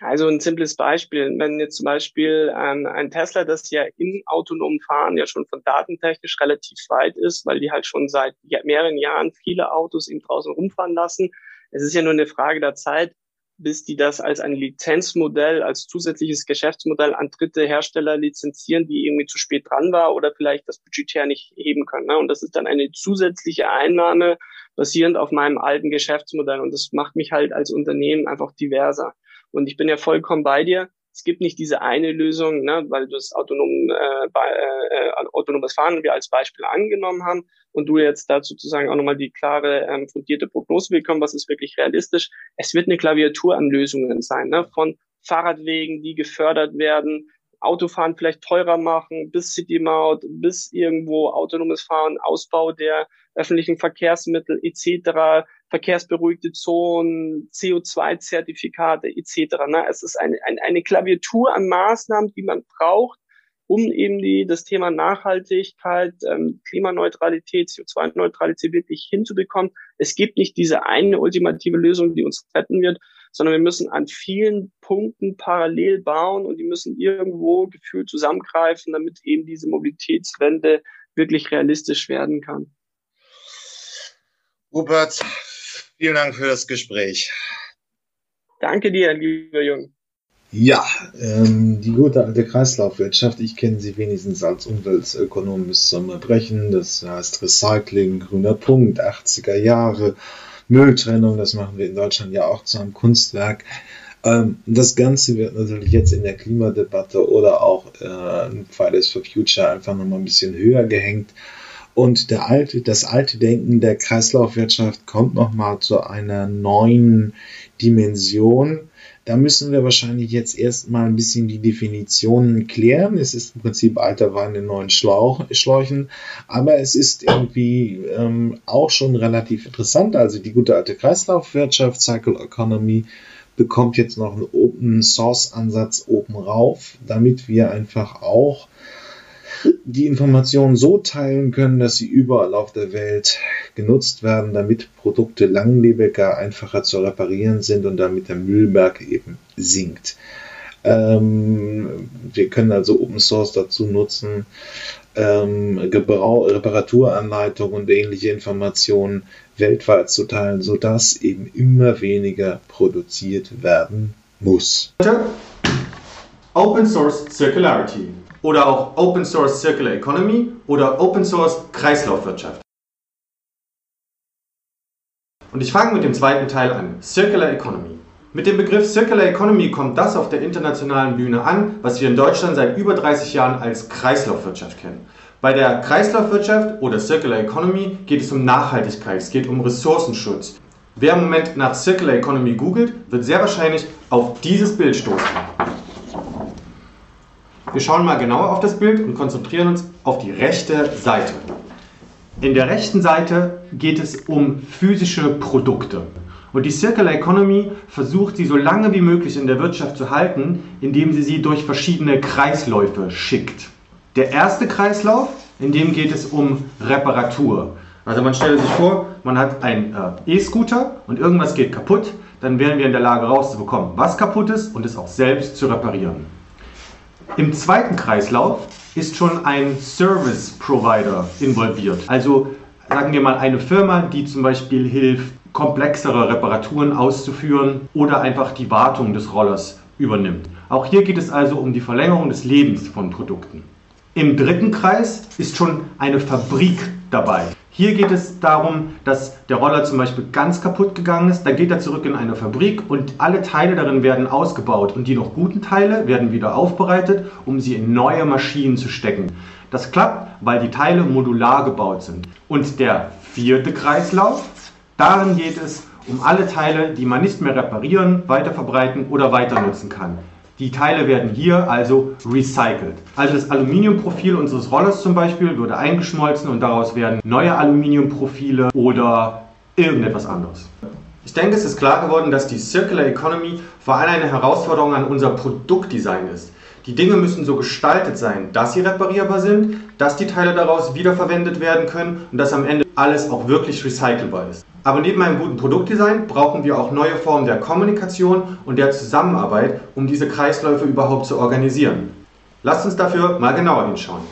Also ein simples Beispiel, wenn jetzt zum Beispiel ähm, ein Tesla, das ja im autonomen Fahren ja schon von datentechnisch relativ weit ist, weil die halt schon seit mehreren Jahren viele Autos eben draußen rumfahren lassen. Es ist ja nur eine Frage der Zeit, bis die das als ein Lizenzmodell, als zusätzliches Geschäftsmodell an dritte Hersteller lizenzieren, die irgendwie zu spät dran war oder vielleicht das budgetär nicht heben können. Ne? Und das ist dann eine zusätzliche Einnahme basierend auf meinem alten Geschäftsmodell. Und das macht mich halt als Unternehmen einfach diverser. Und ich bin ja vollkommen bei dir. Es gibt nicht diese eine Lösung, ne, weil du das autonom, äh, bei, äh, autonomes Fahren wir als Beispiel angenommen haben und du jetzt dazu sozusagen auch nochmal die klare, ähm, fundierte Prognose bekommen, was ist wirklich realistisch. Es wird eine Klaviatur an Lösungen sein, ne, von Fahrradwegen, die gefördert werden, Autofahren vielleicht teurer machen, bis City-Maut, bis irgendwo autonomes Fahren, Ausbau der öffentlichen Verkehrsmittel etc., verkehrsberuhigte Zonen, CO2-Zertifikate etc. Ne? Es ist eine, eine, eine Klaviatur an Maßnahmen, die man braucht, um eben die, das Thema Nachhaltigkeit, ähm, Klimaneutralität, CO2-Neutralität wirklich hinzubekommen. Es gibt nicht diese eine ultimative Lösung, die uns retten wird, sondern wir müssen an vielen Punkten parallel bauen und die müssen irgendwo gefühlt zusammengreifen, damit eben diese Mobilitätswende wirklich realistisch werden kann. Rupert, vielen Dank für das Gespräch. Danke dir, lieber Jung. Ja, ähm, die gute alte Kreislaufwirtschaft, ich kenne sie wenigstens als Umweltökonom bis zum Erbrechen. Das heißt Recycling, grüner Punkt, 80er Jahre, Mülltrennung, das machen wir in Deutschland ja auch zu einem Kunstwerk. Ähm, das Ganze wird natürlich jetzt in der Klimadebatte oder auch äh, in Fridays for Future einfach nochmal ein bisschen höher gehängt. Und der alte, das alte Denken der Kreislaufwirtschaft kommt nochmal zu einer neuen Dimension da müssen wir wahrscheinlich jetzt erstmal ein bisschen die Definitionen klären. Es ist im Prinzip alter Wein in neuen Schlauch, Schläuchen, aber es ist irgendwie ähm, auch schon relativ interessant. Also die gute alte Kreislaufwirtschaft, Cycle Economy, bekommt jetzt noch einen Open Source Ansatz oben rauf, damit wir einfach auch die Informationen so teilen können, dass sie überall auf der Welt genutzt werden, damit Produkte langlebiger, einfacher zu reparieren sind und damit der Müllberg eben sinkt. Ähm, wir können also Open Source dazu nutzen, ähm, Reparaturanleitungen und ähnliche Informationen weltweit zu teilen, sodass eben immer weniger produziert werden muss. Open Source Circularity oder auch Open Source Circular Economy oder Open Source Kreislaufwirtschaft. Und ich fange mit dem zweiten Teil an, Circular Economy. Mit dem Begriff Circular Economy kommt das auf der internationalen Bühne an, was wir in Deutschland seit über 30 Jahren als Kreislaufwirtschaft kennen. Bei der Kreislaufwirtschaft oder Circular Economy geht es um Nachhaltigkeit, es geht um Ressourcenschutz. Wer im Moment nach Circular Economy googelt, wird sehr wahrscheinlich auf dieses Bild stoßen. Wir schauen mal genauer auf das Bild und konzentrieren uns auf die rechte Seite. In der rechten Seite geht es um physische Produkte. Und die Circular Economy versucht sie so lange wie möglich in der Wirtschaft zu halten, indem sie sie durch verschiedene Kreisläufe schickt. Der erste Kreislauf, in dem geht es um Reparatur. Also man stelle sich vor, man hat einen äh, E-Scooter und irgendwas geht kaputt, dann wären wir in der Lage rauszubekommen, was kaputt ist und es auch selbst zu reparieren. Im zweiten Kreislauf ist schon ein Service Provider involviert. Also sagen wir mal eine Firma, die zum Beispiel hilft, komplexere Reparaturen auszuführen oder einfach die Wartung des Rollers übernimmt. Auch hier geht es also um die Verlängerung des Lebens von Produkten. Im dritten Kreis ist schon eine Fabrik dabei. Hier geht es darum, dass der Roller zum Beispiel ganz kaputt gegangen ist. Dann geht er zurück in eine Fabrik und alle Teile darin werden ausgebaut. Und die noch guten Teile werden wieder aufbereitet, um sie in neue Maschinen zu stecken. Das klappt, weil die Teile modular gebaut sind. Und der vierte Kreislauf, darin geht es um alle Teile, die man nicht mehr reparieren, weiterverbreiten oder weiter nutzen kann. Die Teile werden hier also recycelt. Also das Aluminiumprofil unseres Rollers zum Beispiel würde eingeschmolzen und daraus werden neue Aluminiumprofile oder irgendetwas anderes. Ich denke, es ist klar geworden, dass die Circular Economy vor allem eine Herausforderung an unser Produktdesign ist. Die Dinge müssen so gestaltet sein, dass sie reparierbar sind, dass die Teile daraus wiederverwendet werden können und dass am Ende alles auch wirklich recycelbar ist. Aber neben einem guten Produktdesign brauchen wir auch neue Formen der Kommunikation und der Zusammenarbeit, um diese Kreisläufe überhaupt zu organisieren. Lasst uns dafür mal genauer hinschauen.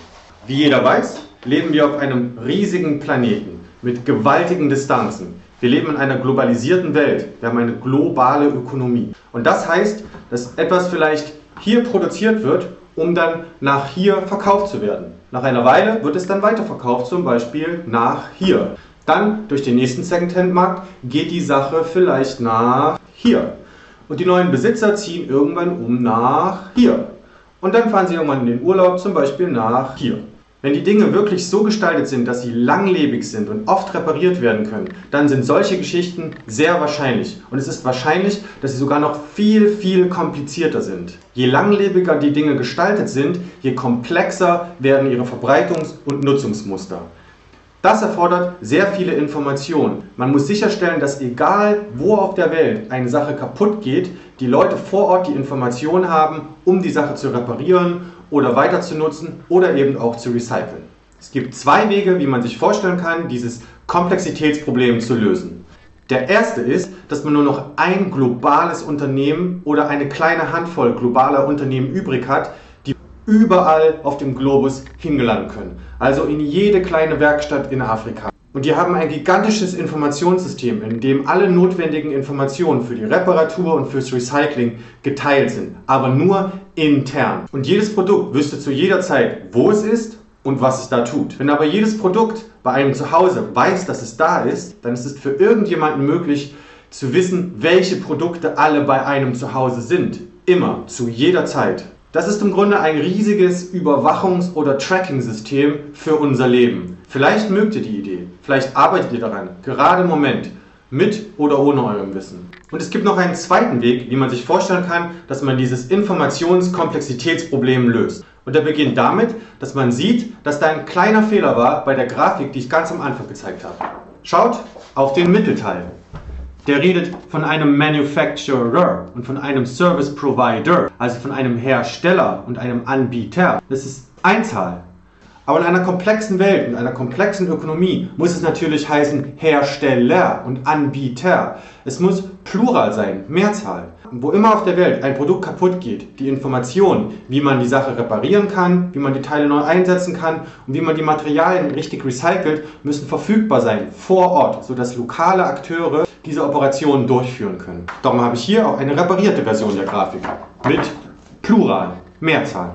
Wie jeder weiß, leben wir auf einem riesigen Planeten mit gewaltigen Distanzen. Wir leben in einer globalisierten Welt. Wir haben eine globale Ökonomie. Und das heißt, dass etwas vielleicht hier produziert wird, um dann nach hier verkauft zu werden. Nach einer Weile wird es dann weiterverkauft, zum Beispiel nach hier. Dann durch den nächsten Secondhand-Markt geht die Sache vielleicht nach hier. Und die neuen Besitzer ziehen irgendwann um nach hier. Und dann fahren sie irgendwann in den Urlaub, zum Beispiel nach hier. Wenn die Dinge wirklich so gestaltet sind, dass sie langlebig sind und oft repariert werden können, dann sind solche Geschichten sehr wahrscheinlich. Und es ist wahrscheinlich, dass sie sogar noch viel, viel komplizierter sind. Je langlebiger die Dinge gestaltet sind, je komplexer werden ihre Verbreitungs- und Nutzungsmuster. Das erfordert sehr viele Informationen. Man muss sicherstellen, dass egal wo auf der Welt eine Sache kaputt geht, die Leute vor Ort die Informationen haben, um die Sache zu reparieren oder weiter zu nutzen oder eben auch zu recyceln. Es gibt zwei Wege, wie man sich vorstellen kann, dieses Komplexitätsproblem zu lösen. Der erste ist, dass man nur noch ein globales Unternehmen oder eine kleine Handvoll globaler Unternehmen übrig hat, überall auf dem Globus hingelangen können. Also in jede kleine Werkstatt in Afrika. Und die haben ein gigantisches Informationssystem, in dem alle notwendigen Informationen für die Reparatur und fürs Recycling geteilt sind, aber nur intern. Und jedes Produkt wüsste zu jeder Zeit, wo es ist und was es da tut. Wenn aber jedes Produkt bei einem zu Hause weiß, dass es da ist, dann ist es für irgendjemanden möglich zu wissen, welche Produkte alle bei einem zu Hause sind. Immer, zu jeder Zeit. Das ist im Grunde ein riesiges Überwachungs- oder Tracking-System für unser Leben. Vielleicht mögt ihr die Idee, vielleicht arbeitet ihr daran, gerade im Moment, mit oder ohne eurem Wissen. Und es gibt noch einen zweiten Weg, wie man sich vorstellen kann, dass man dieses Informationskomplexitätsproblem löst. Und der beginnt damit, dass man sieht, dass da ein kleiner Fehler war bei der Grafik, die ich ganz am Anfang gezeigt habe. Schaut auf den Mittelteil. Der redet von einem Manufacturer und von einem Service Provider, also von einem Hersteller und einem Anbieter. Das ist Einzahl. Aber in einer komplexen Welt, in einer komplexen Ökonomie muss es natürlich heißen Hersteller und Anbieter. Es muss Plural sein, Mehrzahl. Wo immer auf der Welt ein Produkt kaputt geht, die Information, wie man die Sache reparieren kann, wie man die Teile neu einsetzen kann und wie man die Materialien richtig recycelt, müssen verfügbar sein vor Ort, sodass lokale Akteure diese Operationen durchführen können. Darum habe ich hier auch eine reparierte Version der Grafik mit Plural, Mehrzahl.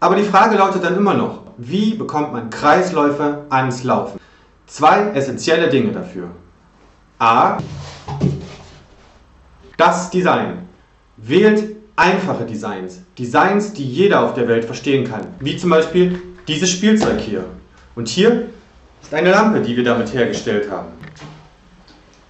Aber die Frage lautet dann immer noch, wie bekommt man Kreisläufe ans Laufen? Zwei essentielle Dinge dafür. A. Das Design. Wählt einfache Designs. Designs, die jeder auf der Welt verstehen kann. Wie zum Beispiel dieses Spielzeug hier. Und hier ist eine Lampe, die wir damit hergestellt haben.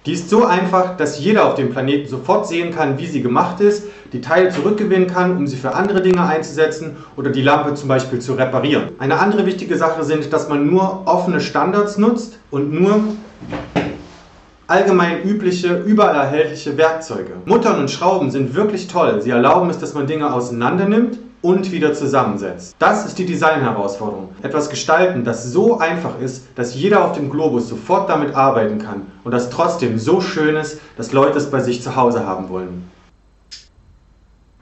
Die ist so einfach, dass jeder auf dem Planeten sofort sehen kann, wie sie gemacht ist, die Teile zurückgewinnen kann, um sie für andere Dinge einzusetzen oder die Lampe zum Beispiel zu reparieren. Eine andere wichtige Sache sind, dass man nur offene Standards nutzt und nur allgemein übliche, überall erhältliche Werkzeuge. Muttern und Schrauben sind wirklich toll. Sie erlauben es, dass man Dinge auseinander nimmt und wieder zusammensetzt. Das ist die Design-Herausforderung. Etwas gestalten, das so einfach ist, dass jeder auf dem Globus sofort damit arbeiten kann und das trotzdem so schön ist, dass Leute es bei sich zu Hause haben wollen.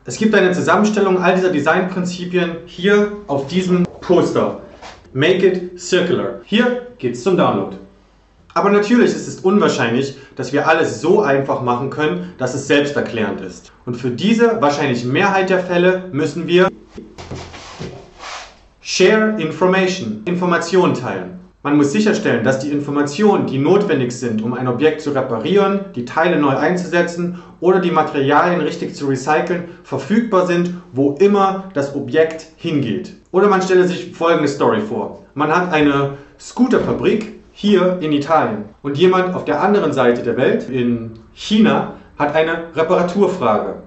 Es gibt eine Zusammenstellung all dieser Designprinzipien hier auf diesem Poster. Make it circular. Hier geht's zum Download. Aber natürlich ist es unwahrscheinlich, dass wir alles so einfach machen können, dass es selbsterklärend ist. Und für diese wahrscheinlich Mehrheit der Fälle müssen wir Share Information, Informationen teilen. Man muss sicherstellen, dass die Informationen, die notwendig sind, um ein Objekt zu reparieren, die Teile neu einzusetzen oder die Materialien richtig zu recyceln, verfügbar sind, wo immer das Objekt hingeht. Oder man stelle sich folgende Story vor. Man hat eine Scooterfabrik hier in Italien und jemand auf der anderen Seite der Welt, in China, hat eine Reparaturfrage.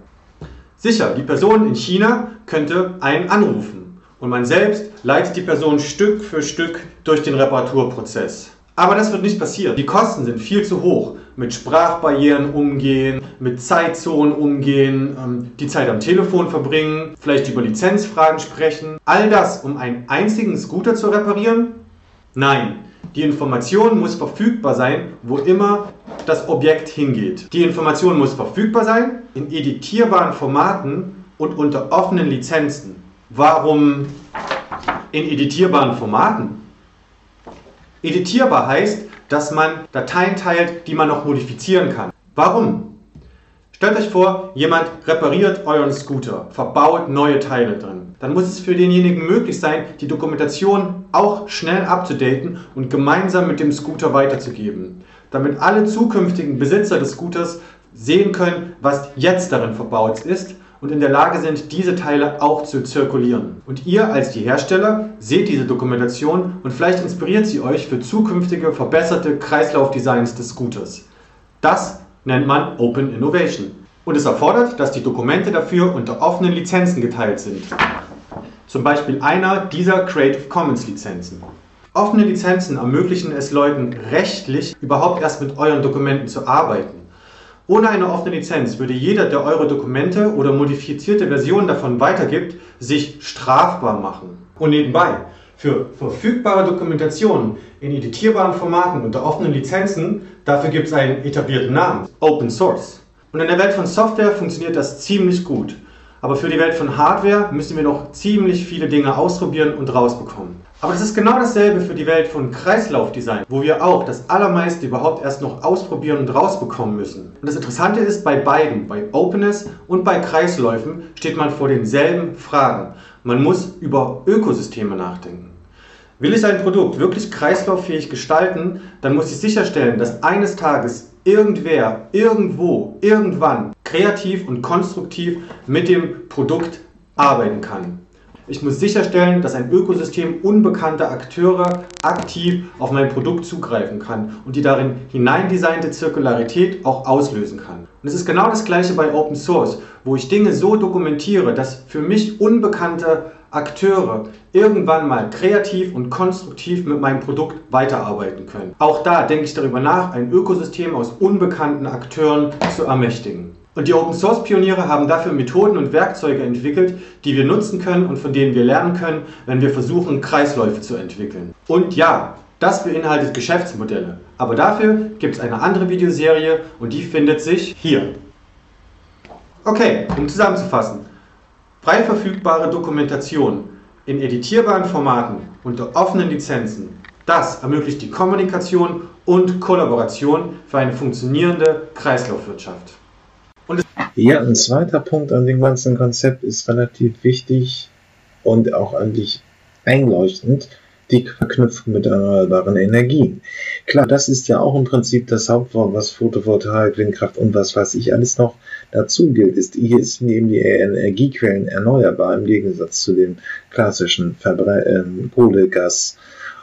Sicher, die Person in China könnte einen anrufen und man selbst leitet die Person Stück für Stück durch den Reparaturprozess. Aber das wird nicht passieren. Die Kosten sind viel zu hoch. mit Sprachbarrieren umgehen, mit Zeitzonen umgehen, ähm, die Zeit am Telefon verbringen, vielleicht über Lizenzfragen sprechen. All das, um einen einzigen Scooter zu reparieren? Nein, die Information muss verfügbar sein, wo immer das Objekt hingeht. Die Information muss verfügbar sein, in editierbaren Formaten und unter offenen Lizenzen. Warum in editierbaren Formaten? Editierbar heißt, dass man Dateien teilt, die man noch modifizieren kann. Warum? Stellt euch vor, jemand repariert euren Scooter, verbaut neue Teile drin. Dann muss es für denjenigen möglich sein, die Dokumentation auch schnell abzudaten und gemeinsam mit dem Scooter weiterzugeben, damit alle zukünftigen Besitzer des Scooters sehen können, was jetzt darin verbaut ist und in der Lage sind, diese Teile auch zu zirkulieren. Und ihr als die Hersteller seht diese Dokumentation und vielleicht inspiriert sie euch für zukünftige verbesserte Kreislaufdesigns des Scooters. Das nennt man Open Innovation. Und es erfordert, dass die Dokumente dafür unter offenen Lizenzen geteilt sind. Zum Beispiel einer dieser Creative Commons Lizenzen. Offene Lizenzen ermöglichen es Leuten rechtlich überhaupt erst mit euren Dokumenten zu arbeiten. Ohne eine offene Lizenz würde jeder, der eure Dokumente oder modifizierte Versionen davon weitergibt, sich strafbar machen. Und nebenbei, für verfügbare Dokumentationen in editierbaren Formaten unter offenen Lizenzen, dafür gibt es einen etablierten Namen, Open Source. Und in der Welt von Software funktioniert das ziemlich gut. Aber für die Welt von Hardware müssen wir noch ziemlich viele Dinge ausprobieren und rausbekommen. Aber das ist genau dasselbe für die Welt von Kreislaufdesign, wo wir auch das Allermeiste überhaupt erst noch ausprobieren und rausbekommen müssen. Und das Interessante ist, bei beiden, bei Openness und bei Kreisläufen, steht man vor denselben Fragen. Man muss über Ökosysteme nachdenken. Will ich ein Produkt wirklich kreislauffähig gestalten, dann muss ich sicherstellen, dass eines Tages irgendwer, irgendwo, irgendwann kreativ und konstruktiv mit dem Produkt arbeiten kann. Ich muss sicherstellen, dass ein Ökosystem unbekannter Akteure aktiv auf mein Produkt zugreifen kann und die darin hineindesignte Zirkularität auch auslösen kann. Und es ist genau das gleiche bei Open Source, wo ich Dinge so dokumentiere, dass für mich unbekannte Akteure irgendwann mal kreativ und konstruktiv mit meinem Produkt weiterarbeiten können. Auch da denke ich darüber nach, ein Ökosystem aus unbekannten Akteuren zu ermächtigen. Und die Open Source Pioniere haben dafür Methoden und Werkzeuge entwickelt, die wir nutzen können und von denen wir lernen können, wenn wir versuchen, Kreisläufe zu entwickeln. Und ja, das beinhaltet Geschäftsmodelle. Aber dafür gibt es eine andere Videoserie und die findet sich hier. Okay, um zusammenzufassen. Frei verfügbare Dokumentation in editierbaren Formaten unter offenen Lizenzen. Das ermöglicht die Kommunikation und Kollaboration für eine funktionierende Kreislaufwirtschaft. Ja, ein zweiter Punkt an dem ganzen Konzept ist relativ wichtig und auch eigentlich einleuchtend, die Verknüpfung mit erneuerbaren Energien. Klar, das ist ja auch im Prinzip das Hauptwort, was Photovoltaik, Windkraft und was weiß ich alles noch dazu gilt. Ist, hier ist eben die Energiequellen erneuerbar im Gegensatz zu den klassischen Verbre äh, Kohle, Gas,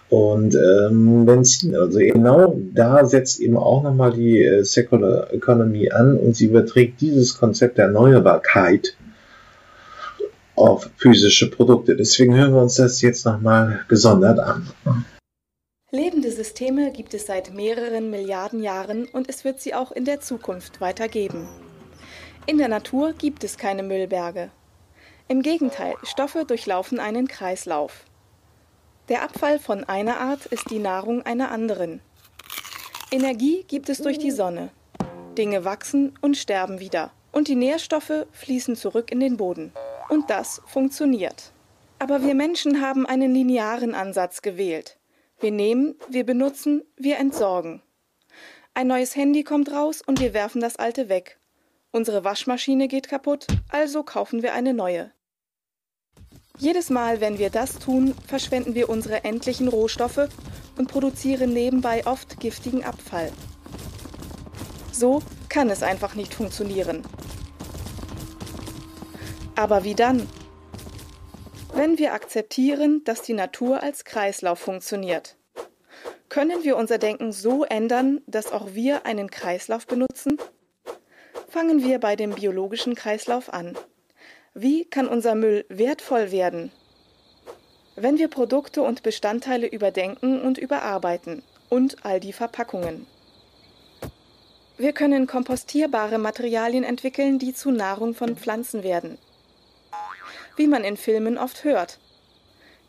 und ähm, Benzin. Also genau da setzt eben auch nochmal die äh, Secular Economy an und sie überträgt dieses Konzept der Erneuerbarkeit auf physische Produkte. Deswegen hören wir uns das jetzt nochmal gesondert an. Lebende Systeme gibt es seit mehreren Milliarden Jahren und es wird sie auch in der Zukunft weitergeben. In der Natur gibt es keine Müllberge. Im Gegenteil, Stoffe durchlaufen einen Kreislauf. Der Abfall von einer Art ist die Nahrung einer anderen. Energie gibt es durch die Sonne. Dinge wachsen und sterben wieder. Und die Nährstoffe fließen zurück in den Boden. Und das funktioniert. Aber wir Menschen haben einen linearen Ansatz gewählt. Wir nehmen, wir benutzen, wir entsorgen. Ein neues Handy kommt raus und wir werfen das alte weg. Unsere Waschmaschine geht kaputt, also kaufen wir eine neue. Jedes Mal, wenn wir das tun, verschwenden wir unsere endlichen Rohstoffe und produzieren nebenbei oft giftigen Abfall. So kann es einfach nicht funktionieren. Aber wie dann? Wenn wir akzeptieren, dass die Natur als Kreislauf funktioniert, können wir unser Denken so ändern, dass auch wir einen Kreislauf benutzen? Fangen wir bei dem biologischen Kreislauf an. Wie kann unser Müll wertvoll werden? Wenn wir Produkte und Bestandteile überdenken und überarbeiten und all die Verpackungen. Wir können kompostierbare Materialien entwickeln, die zu Nahrung von Pflanzen werden. Wie man in Filmen oft hört.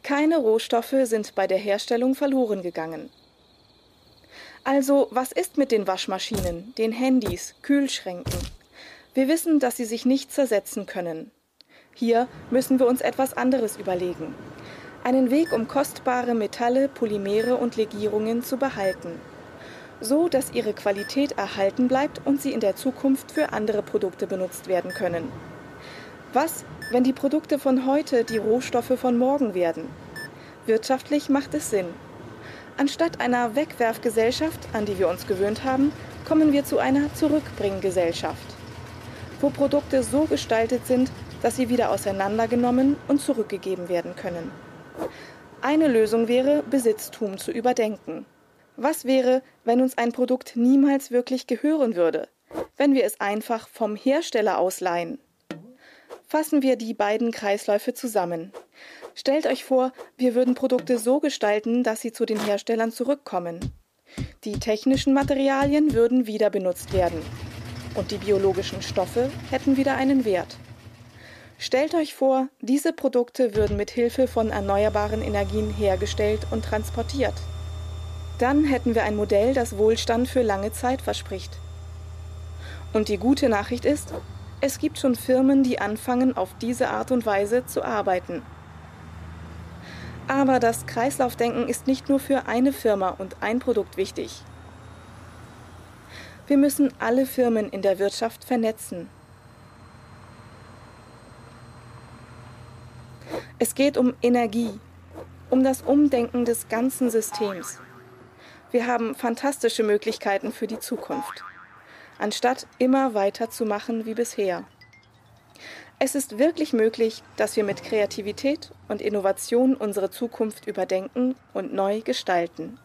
Keine Rohstoffe sind bei der Herstellung verloren gegangen. Also, was ist mit den Waschmaschinen, den Handys, Kühlschränken? Wir wissen, dass sie sich nicht zersetzen können. Hier müssen wir uns etwas anderes überlegen. Einen Weg, um kostbare Metalle, Polymere und Legierungen zu behalten. So, dass ihre Qualität erhalten bleibt und sie in der Zukunft für andere Produkte benutzt werden können. Was, wenn die Produkte von heute die Rohstoffe von morgen werden? Wirtschaftlich macht es Sinn. Anstatt einer Wegwerfgesellschaft, an die wir uns gewöhnt haben, kommen wir zu einer Zurückbringgesellschaft, wo Produkte so gestaltet sind, dass sie wieder auseinandergenommen und zurückgegeben werden können. Eine Lösung wäre, Besitztum zu überdenken. Was wäre, wenn uns ein Produkt niemals wirklich gehören würde, wenn wir es einfach vom Hersteller ausleihen? Fassen wir die beiden Kreisläufe zusammen. Stellt euch vor, wir würden Produkte so gestalten, dass sie zu den Herstellern zurückkommen. Die technischen Materialien würden wieder benutzt werden und die biologischen Stoffe hätten wieder einen Wert. Stellt euch vor, diese Produkte würden mit Hilfe von erneuerbaren Energien hergestellt und transportiert. Dann hätten wir ein Modell, das Wohlstand für lange Zeit verspricht. Und die gute Nachricht ist, es gibt schon Firmen, die anfangen, auf diese Art und Weise zu arbeiten. Aber das Kreislaufdenken ist nicht nur für eine Firma und ein Produkt wichtig. Wir müssen alle Firmen in der Wirtschaft vernetzen. Es geht um Energie, um das Umdenken des ganzen Systems. Wir haben fantastische Möglichkeiten für die Zukunft, anstatt immer weiter zu machen wie bisher. Es ist wirklich möglich, dass wir mit Kreativität und Innovation unsere Zukunft überdenken und neu gestalten.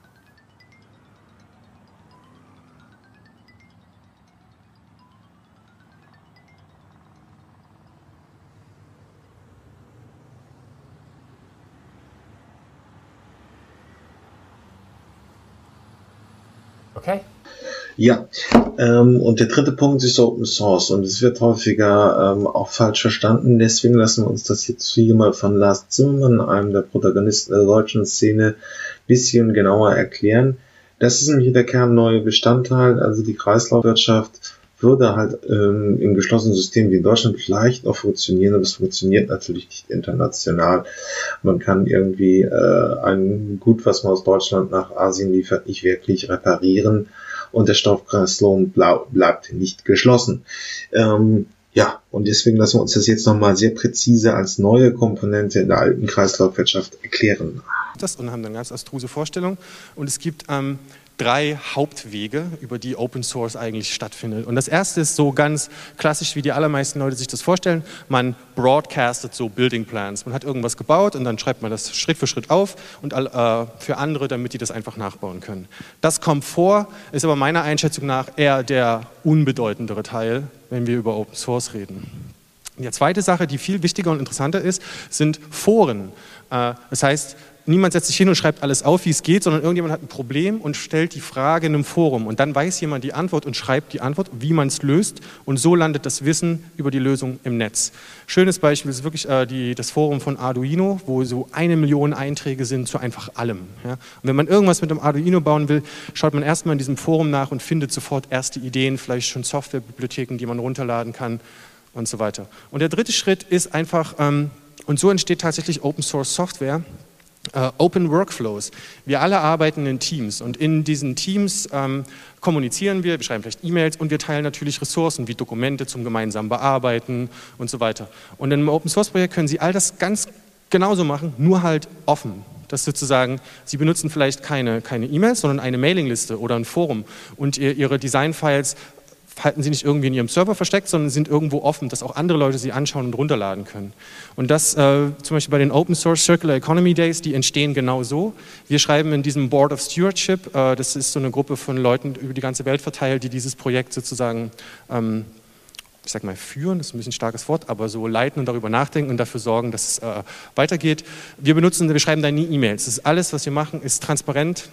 Okay. Ja, ähm, und der dritte Punkt ist Open Source und es wird häufiger ähm, auch falsch verstanden. Deswegen lassen wir uns das jetzt hier mal von Lars Zimmermann, einem der Protagonisten der deutschen Szene, bisschen genauer erklären. Das ist nämlich der kernneue Bestandteil, also die Kreislaufwirtschaft würde halt ähm, im geschlossenen System wie in Deutschland vielleicht auch funktionieren, aber es funktioniert natürlich nicht international. Man kann irgendwie äh, ein Gut, was man aus Deutschland nach Asien liefert, nicht wirklich reparieren und der Stoffkreislauf bleib, bleibt nicht geschlossen. Ähm, ja, und deswegen lassen wir uns das jetzt nochmal sehr präzise als neue Komponente in der alten Kreislaufwirtschaft erklären. Das und haben dann ganz abstruse Vorstellungen. Und es gibt ähm, drei Hauptwege, über die Open Source eigentlich stattfindet. Und das erste ist so ganz klassisch, wie die allermeisten Leute sich das vorstellen. Man broadcastet so Building Plans. Man hat irgendwas gebaut und dann schreibt man das Schritt für Schritt auf und äh, für andere, damit die das einfach nachbauen können. Das kommt vor, ist aber meiner Einschätzung nach eher der unbedeutendere Teil, wenn wir über Open Source reden. Die zweite Sache, die viel wichtiger und interessanter ist, sind Foren. Äh, das heißt, niemand setzt sich hin und schreibt alles auf, wie es geht, sondern irgendjemand hat ein Problem und stellt die Frage in einem Forum. Und dann weiß jemand die Antwort und schreibt die Antwort, wie man es löst. Und so landet das Wissen über die Lösung im Netz. Schönes Beispiel ist wirklich äh, die, das Forum von Arduino, wo so eine Million Einträge sind zu einfach allem. Ja? Und wenn man irgendwas mit einem Arduino bauen will, schaut man erstmal in diesem Forum nach und findet sofort erste Ideen, vielleicht schon Softwarebibliotheken, die man runterladen kann und so weiter. Und der dritte Schritt ist einfach, ähm, und so entsteht tatsächlich Open Source Software, Uh, Open Workflows. Wir alle arbeiten in Teams und in diesen Teams ähm, kommunizieren wir, wir schreiben vielleicht E-Mails und wir teilen natürlich Ressourcen wie Dokumente zum gemeinsamen Bearbeiten und so weiter. Und in einem Open Source Projekt können Sie all das ganz genauso machen, nur halt offen. Das sozusagen, Sie benutzen vielleicht keine E-Mails, sondern eine Mailingliste oder ein Forum und ihr, Ihre Design-Files halten sie nicht irgendwie in ihrem Server versteckt, sondern sind irgendwo offen, dass auch andere Leute sie anschauen und runterladen können. Und das äh, zum Beispiel bei den Open Source Circular Economy Days, die entstehen genau so. Wir schreiben in diesem Board of Stewardship, äh, das ist so eine Gruppe von Leuten über die ganze Welt verteilt, die dieses Projekt sozusagen ähm, ich sag mal, führen, das ist ein bisschen ein starkes Wort, aber so leiten und darüber nachdenken und dafür sorgen, dass es äh, weitergeht. Wir benutzen, wir schreiben da nie E-Mails. Alles, was wir machen, ist transparent,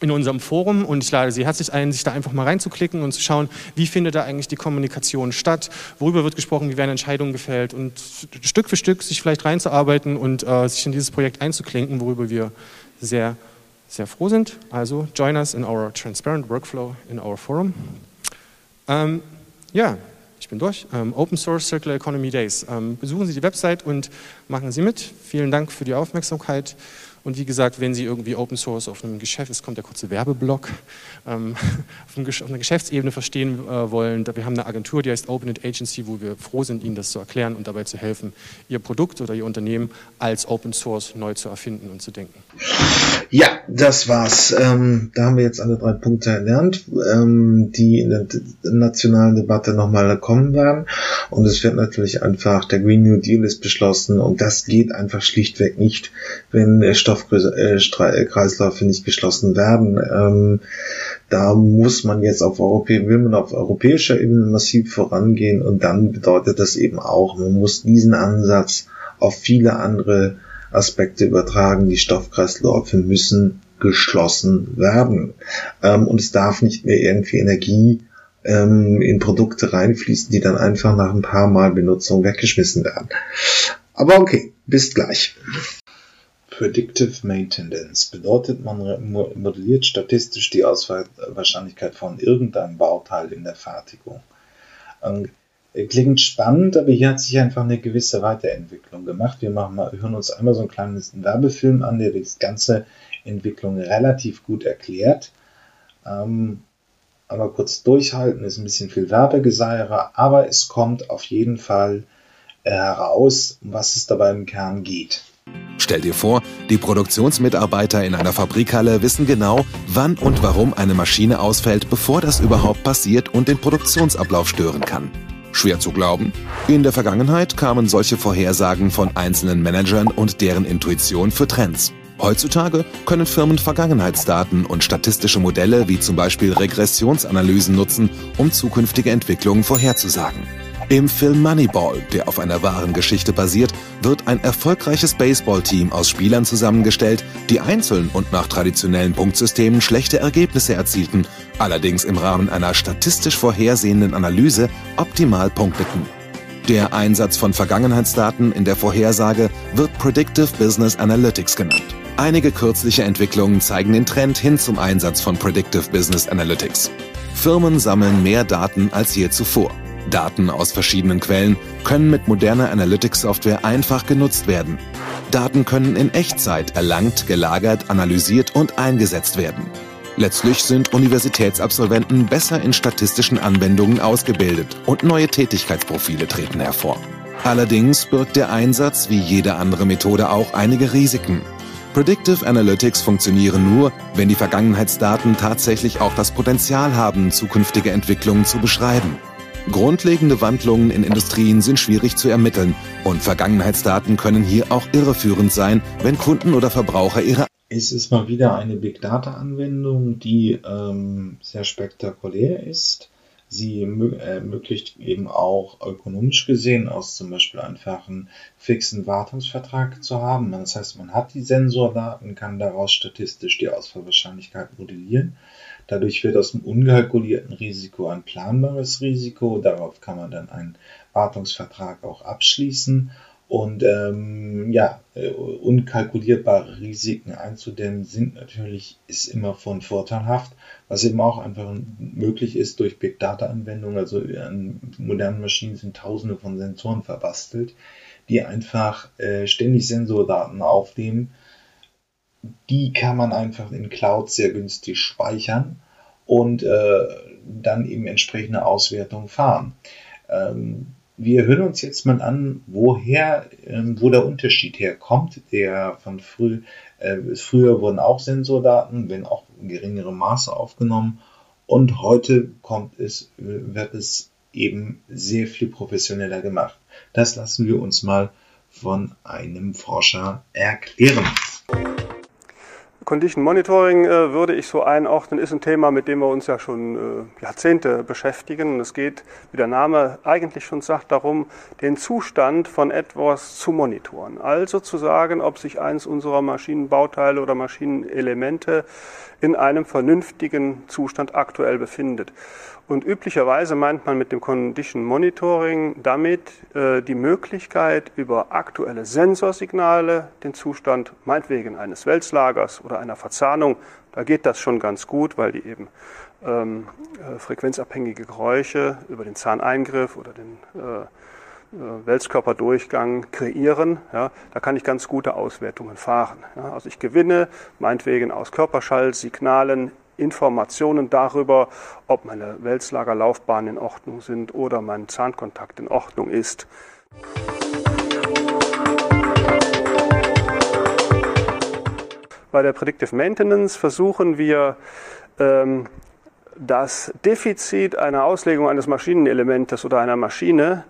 in unserem Forum und ich lade Sie herzlich ein, sich da einfach mal reinzuklicken und zu schauen, wie findet da eigentlich die Kommunikation statt, worüber wird gesprochen, wie werden Entscheidungen gefällt und Stück für Stück sich vielleicht reinzuarbeiten und äh, sich in dieses Projekt einzuklinken, worüber wir sehr, sehr froh sind. Also join us in our transparent workflow in our forum. Ähm, ja, ich bin durch. Ähm, Open Source Circular Economy Days. Ähm, besuchen Sie die Website und machen Sie mit. Vielen Dank für die Aufmerksamkeit. Und wie gesagt, wenn Sie irgendwie Open Source auf einem Geschäft, es kommt der kurze Werbeblock, ähm, auf, einem, auf, einer Geschäftsebene verstehen äh, wollen, wir haben eine Agentur, die heißt OpenIt Agency, wo wir froh sind, Ihnen das zu erklären und dabei zu helfen, Ihr Produkt oder Ihr Unternehmen als Open Source neu zu erfinden und zu denken. Ja, das war's. Ähm, da haben wir jetzt alle drei Punkte erlernt, ähm, die in der nationalen Debatte nochmal kommen werden. Und es wird natürlich einfach, der Green New Deal ist beschlossen und das geht einfach schlichtweg nicht, wenn äh, Stoffkreisläufe nicht geschlossen werden. Ähm, da muss man jetzt auf Europä will man auf europäischer Ebene massiv vorangehen und dann bedeutet das eben auch, man muss diesen Ansatz auf viele andere Aspekte übertragen. Die Stoffkreisläufe müssen geschlossen werden. Ähm, und es darf nicht mehr irgendwie Energie ähm, in Produkte reinfließen, die dann einfach nach ein paar Mal Benutzung weggeschmissen werden. Aber okay, bis gleich. Predictive Maintenance bedeutet, man modelliert statistisch die Auswahlwahrscheinlichkeit von irgendeinem Bauteil in der Fertigung. Ähm, klingt spannend, aber hier hat sich einfach eine gewisse Weiterentwicklung gemacht. Wir machen mal, hören uns einmal so einen kleinen Werbefilm an, der die ganze Entwicklung relativ gut erklärt. Ähm, aber kurz durchhalten, ist ein bisschen viel Werbegeseiere, aber es kommt auf jeden Fall äh, heraus, um was es dabei im Kern geht. Stell dir vor, die Produktionsmitarbeiter in einer Fabrikhalle wissen genau, wann und warum eine Maschine ausfällt, bevor das überhaupt passiert und den Produktionsablauf stören kann. Schwer zu glauben? In der Vergangenheit kamen solche Vorhersagen von einzelnen Managern und deren Intuition für Trends. Heutzutage können Firmen Vergangenheitsdaten und statistische Modelle wie zum Beispiel Regressionsanalysen nutzen, um zukünftige Entwicklungen vorherzusagen. Im Film Moneyball, der auf einer wahren Geschichte basiert, wird ein erfolgreiches Baseballteam aus Spielern zusammengestellt, die einzeln und nach traditionellen Punktsystemen schlechte Ergebnisse erzielten, allerdings im Rahmen einer statistisch vorhersehenden Analyse optimal punkteten. Der Einsatz von Vergangenheitsdaten in der Vorhersage wird Predictive Business Analytics genannt. Einige kürzliche Entwicklungen zeigen den Trend hin zum Einsatz von Predictive Business Analytics. Firmen sammeln mehr Daten als je zuvor. Daten aus verschiedenen Quellen können mit moderner Analytics-Software einfach genutzt werden. Daten können in Echtzeit erlangt, gelagert, analysiert und eingesetzt werden. Letztlich sind Universitätsabsolventen besser in statistischen Anwendungen ausgebildet und neue Tätigkeitsprofile treten hervor. Allerdings birgt der Einsatz wie jede andere Methode auch einige Risiken. Predictive Analytics funktionieren nur, wenn die Vergangenheitsdaten tatsächlich auch das Potenzial haben, zukünftige Entwicklungen zu beschreiben. Grundlegende Wandlungen in Industrien sind schwierig zu ermitteln und Vergangenheitsdaten können hier auch irreführend sein, wenn Kunden oder Verbraucher ihre es ist mal wieder eine Big Data Anwendung, die ähm, sehr spektakulär ist. Sie ermöglicht eben auch ökonomisch gesehen aus zum Beispiel einfach einen fixen Wartungsvertrag zu haben. Das heißt, man hat die Sensordaten, kann daraus statistisch die Ausfallwahrscheinlichkeit modellieren. Dadurch wird aus dem unkalkulierten Risiko ein planbares Risiko. Darauf kann man dann einen Wartungsvertrag auch abschließen. Und ähm, ja, äh, unkalkulierbare Risiken einzudämmen sind natürlich, ist immer von vorteilhaft, was eben auch einfach möglich ist durch Big Data Anwendungen. Also an modernen Maschinen sind tausende von Sensoren verbastelt, die einfach äh, ständig Sensordaten aufnehmen die kann man einfach in Cloud sehr günstig speichern und äh, dann eben entsprechende Auswertungen fahren. Ähm, wir hören uns jetzt mal an, woher, ähm, wo der Unterschied herkommt. Der von früh, äh, früher wurden auch Sensordaten, wenn auch in geringerem Maße aufgenommen. Und heute kommt es, wird es eben sehr viel professioneller gemacht. Das lassen wir uns mal von einem Forscher erklären. Condition Monitoring äh, würde ich so einordnen, ist ein Thema, mit dem wir uns ja schon äh, Jahrzehnte beschäftigen. Und es geht, wie der Name eigentlich schon sagt, darum, den Zustand von etwas zu monitoren. Also zu sagen, ob sich eins unserer Maschinenbauteile oder Maschinenelemente in einem vernünftigen Zustand aktuell befindet. Und üblicherweise meint man mit dem Condition Monitoring damit äh, die Möglichkeit, über aktuelle Sensorsignale den Zustand meinetwegen eines Wälzlagers oder einer Verzahnung, da geht das schon ganz gut, weil die eben ähm, äh, frequenzabhängige Geräusche über den Zahneingriff oder den äh, äh, Wälzkörperdurchgang kreieren. Ja, da kann ich ganz gute Auswertungen fahren. Ja, also ich gewinne meinetwegen aus Körperschallsignalen Informationen darüber, ob meine Wälzlagerlaufbahnen in Ordnung sind oder mein Zahnkontakt in Ordnung ist. Bei der Predictive Maintenance versuchen wir ähm, das Defizit einer Auslegung eines Maschinenelementes oder einer Maschine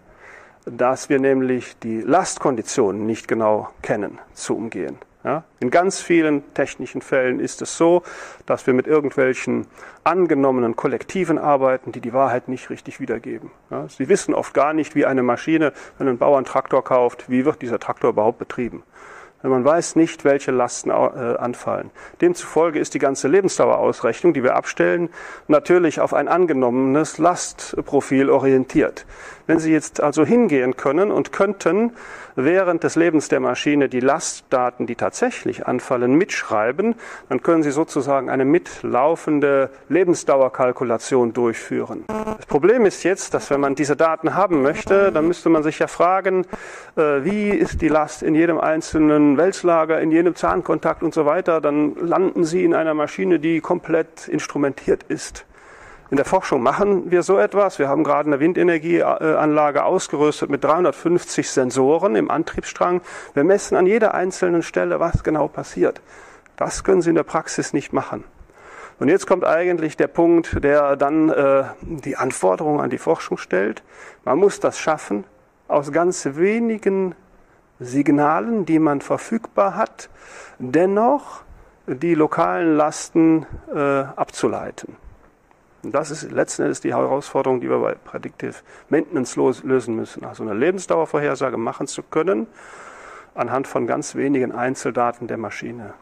dass wir nämlich die Lastkonditionen nicht genau kennen, zu umgehen. Ja? In ganz vielen technischen Fällen ist es so, dass wir mit irgendwelchen angenommenen Kollektiven arbeiten, die die Wahrheit nicht richtig wiedergeben. Ja? Sie wissen oft gar nicht, wie eine Maschine, wenn ein Bauer einen Traktor kauft, wie wird dieser Traktor überhaupt betrieben. Man weiß nicht, welche Lasten äh, anfallen. Demzufolge ist die ganze Lebensdauerausrechnung, die wir abstellen, natürlich auf ein angenommenes Lastprofil orientiert. Wenn Sie jetzt also hingehen können und könnten während des Lebens der Maschine die Lastdaten, die tatsächlich anfallen, mitschreiben, dann können Sie sozusagen eine mitlaufende Lebensdauerkalkulation durchführen. Das Problem ist jetzt, dass wenn man diese Daten haben möchte, dann müsste man sich ja fragen, äh, wie ist die Last in jedem einzelnen Wälzlager, in jedem Zahnkontakt und so weiter. Dann landen Sie in einer Maschine, die komplett instrumentiert ist. In der Forschung machen wir so etwas. Wir haben gerade eine Windenergieanlage ausgerüstet mit 350 Sensoren im Antriebsstrang. Wir messen an jeder einzelnen Stelle, was genau passiert. Das können Sie in der Praxis nicht machen. Und jetzt kommt eigentlich der Punkt, der dann äh, die Anforderungen an die Forschung stellt. Man muss das schaffen, aus ganz wenigen Signalen, die man verfügbar hat, dennoch die lokalen Lasten äh, abzuleiten. Und das ist letzten Endes die Herausforderung, die wir bei Predictive Maintenance lösen müssen. Also eine Lebensdauervorhersage machen zu können anhand von ganz wenigen Einzeldaten der Maschine.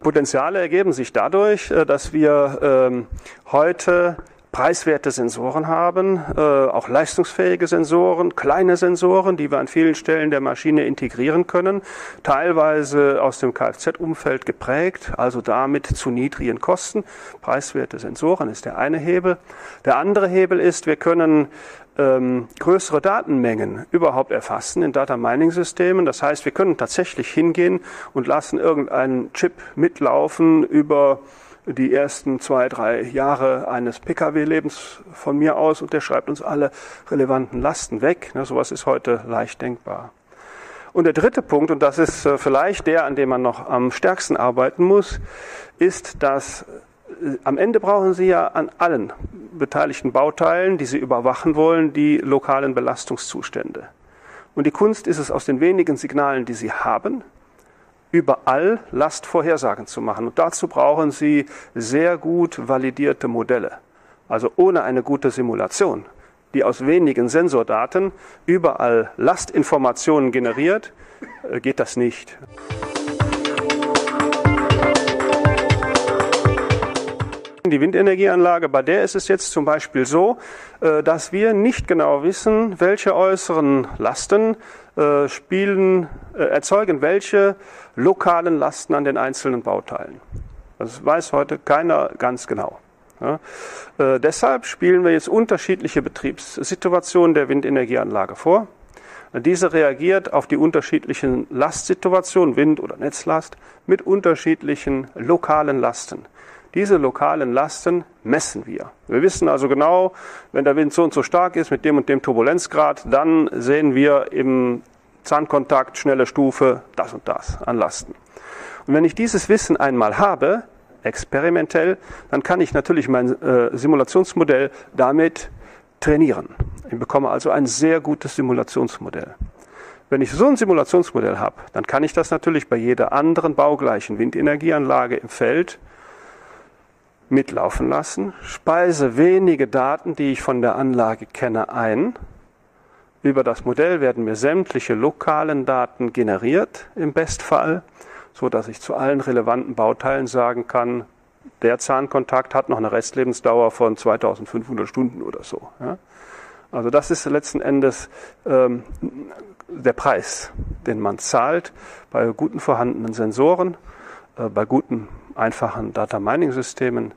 Potenziale ergeben sich dadurch, äh, dass wir ähm, heute preiswerte Sensoren haben, äh, auch leistungsfähige Sensoren, kleine Sensoren, die wir an vielen Stellen der Maschine integrieren können, teilweise aus dem Kfz-Umfeld geprägt, also damit zu niedrigen Kosten. Preiswerte Sensoren ist der eine Hebel. Der andere Hebel ist, wir können ähm, größere Datenmengen überhaupt erfassen in Data Mining Systemen. Das heißt, wir können tatsächlich hingehen und lassen irgendeinen Chip mitlaufen über die ersten zwei, drei Jahre eines Pkw-Lebens von mir aus und der schreibt uns alle relevanten Lasten weg. Ne, sowas ist heute leicht denkbar. Und der dritte Punkt, und das ist äh, vielleicht der, an dem man noch am stärksten arbeiten muss, ist, dass äh, am Ende brauchen Sie ja an allen beteiligten Bauteilen, die Sie überwachen wollen, die lokalen Belastungszustände. Und die Kunst ist es, aus den wenigen Signalen, die Sie haben, überall Lastvorhersagen zu machen. Und dazu brauchen Sie sehr gut validierte Modelle. Also ohne eine gute Simulation, die aus wenigen Sensordaten überall Lastinformationen generiert, äh, geht das nicht. Die Windenergieanlage, bei der ist es jetzt zum Beispiel so, äh, dass wir nicht genau wissen, welche äußeren Lasten äh, spielen, äh, erzeugen welche lokalen Lasten an den einzelnen Bauteilen. Das weiß heute keiner ganz genau. Ja. Deshalb spielen wir jetzt unterschiedliche Betriebssituationen der Windenergieanlage vor. Diese reagiert auf die unterschiedlichen Lastsituationen, Wind- oder Netzlast, mit unterschiedlichen lokalen Lasten. Diese lokalen Lasten messen wir. Wir wissen also genau, wenn der Wind so und so stark ist mit dem und dem Turbulenzgrad, dann sehen wir im Zahnkontakt, schnelle Stufe, das und das an Lasten. Und wenn ich dieses Wissen einmal habe, experimentell, dann kann ich natürlich mein äh, Simulationsmodell damit trainieren. Ich bekomme also ein sehr gutes Simulationsmodell. Wenn ich so ein Simulationsmodell habe, dann kann ich das natürlich bei jeder anderen baugleichen Windenergieanlage im Feld mitlaufen lassen, speise wenige Daten, die ich von der Anlage kenne, ein, Über das Modell werden mir sämtliche lokalen Daten generiert, im Bestfall, so dass ich zu allen relevanten Bauteilen sagen kann, der Zahnkontakt hat noch eine Restlebensdauer von 2500 Stunden oder so. Ja? Also das ist letzten Endes ähm, der Preis, den man zahlt bei guten vorhandenen Sensoren, äh, bei guten einfachen Data Mining Systemen.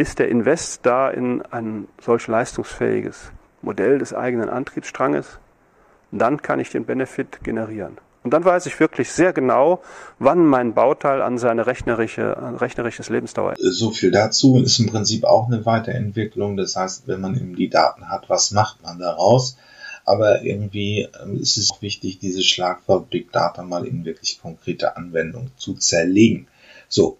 Ist der Invest da in ein solch leistungsfähiges Modell des eigenen Antriebsstranges? Dann kann ich den Benefit generieren. Und dann weiß ich wirklich sehr genau, wann mein Bauteil an seine rechnerische, rechnerisches Lebensdauer ist. So viel dazu ist im Prinzip auch eine Weiterentwicklung. Das heißt, wenn man eben die Daten hat, was macht man daraus? Aber irgendwie ähm, ist es auch wichtig, dieses Schlagwort Big Data mal in wirklich konkrete Anwendung zu zerlegen. So,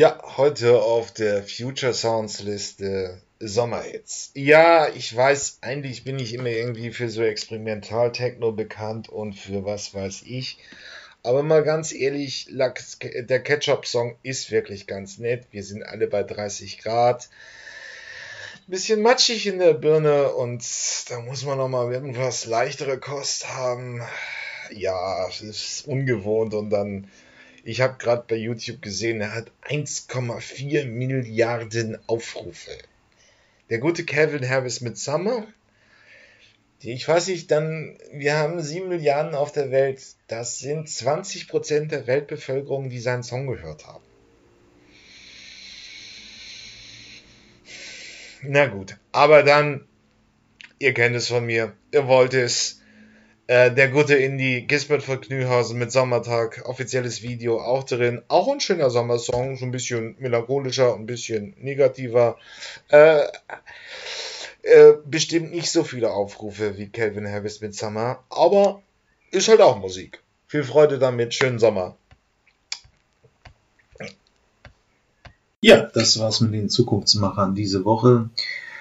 Ja, heute auf der Future Sounds Liste Sommerhits. Ja, ich weiß, eigentlich bin ich immer irgendwie für so Experimental-Techno bekannt und für was weiß ich. Aber mal ganz ehrlich, der Ketchup-Song ist wirklich ganz nett. Wir sind alle bei 30 Grad. Bisschen matschig in der Birne und da muss man noch mal irgendwas leichtere Kost haben. Ja, es ist ungewohnt und dann ich habe gerade bei YouTube gesehen, er hat 1,4 Milliarden Aufrufe. Der gute Kevin Harris mit Summer. Ich weiß nicht, dann, wir haben 7 Milliarden auf der Welt. Das sind 20% der Weltbevölkerung, die seinen Song gehört haben. Na gut, aber dann, ihr kennt es von mir, ihr wollt es, äh, der gute Indie, Gisbert von Knühausen mit Sommertag, offizielles Video auch drin. Auch ein schöner Sommersong, so ein bisschen melancholischer, ein bisschen negativer. Äh, äh, bestimmt nicht so viele Aufrufe wie Calvin Harris mit Summer, aber ist halt auch Musik. Viel Freude damit, schönen Sommer. Ja, das war's mit den Zukunftsmachern diese Woche.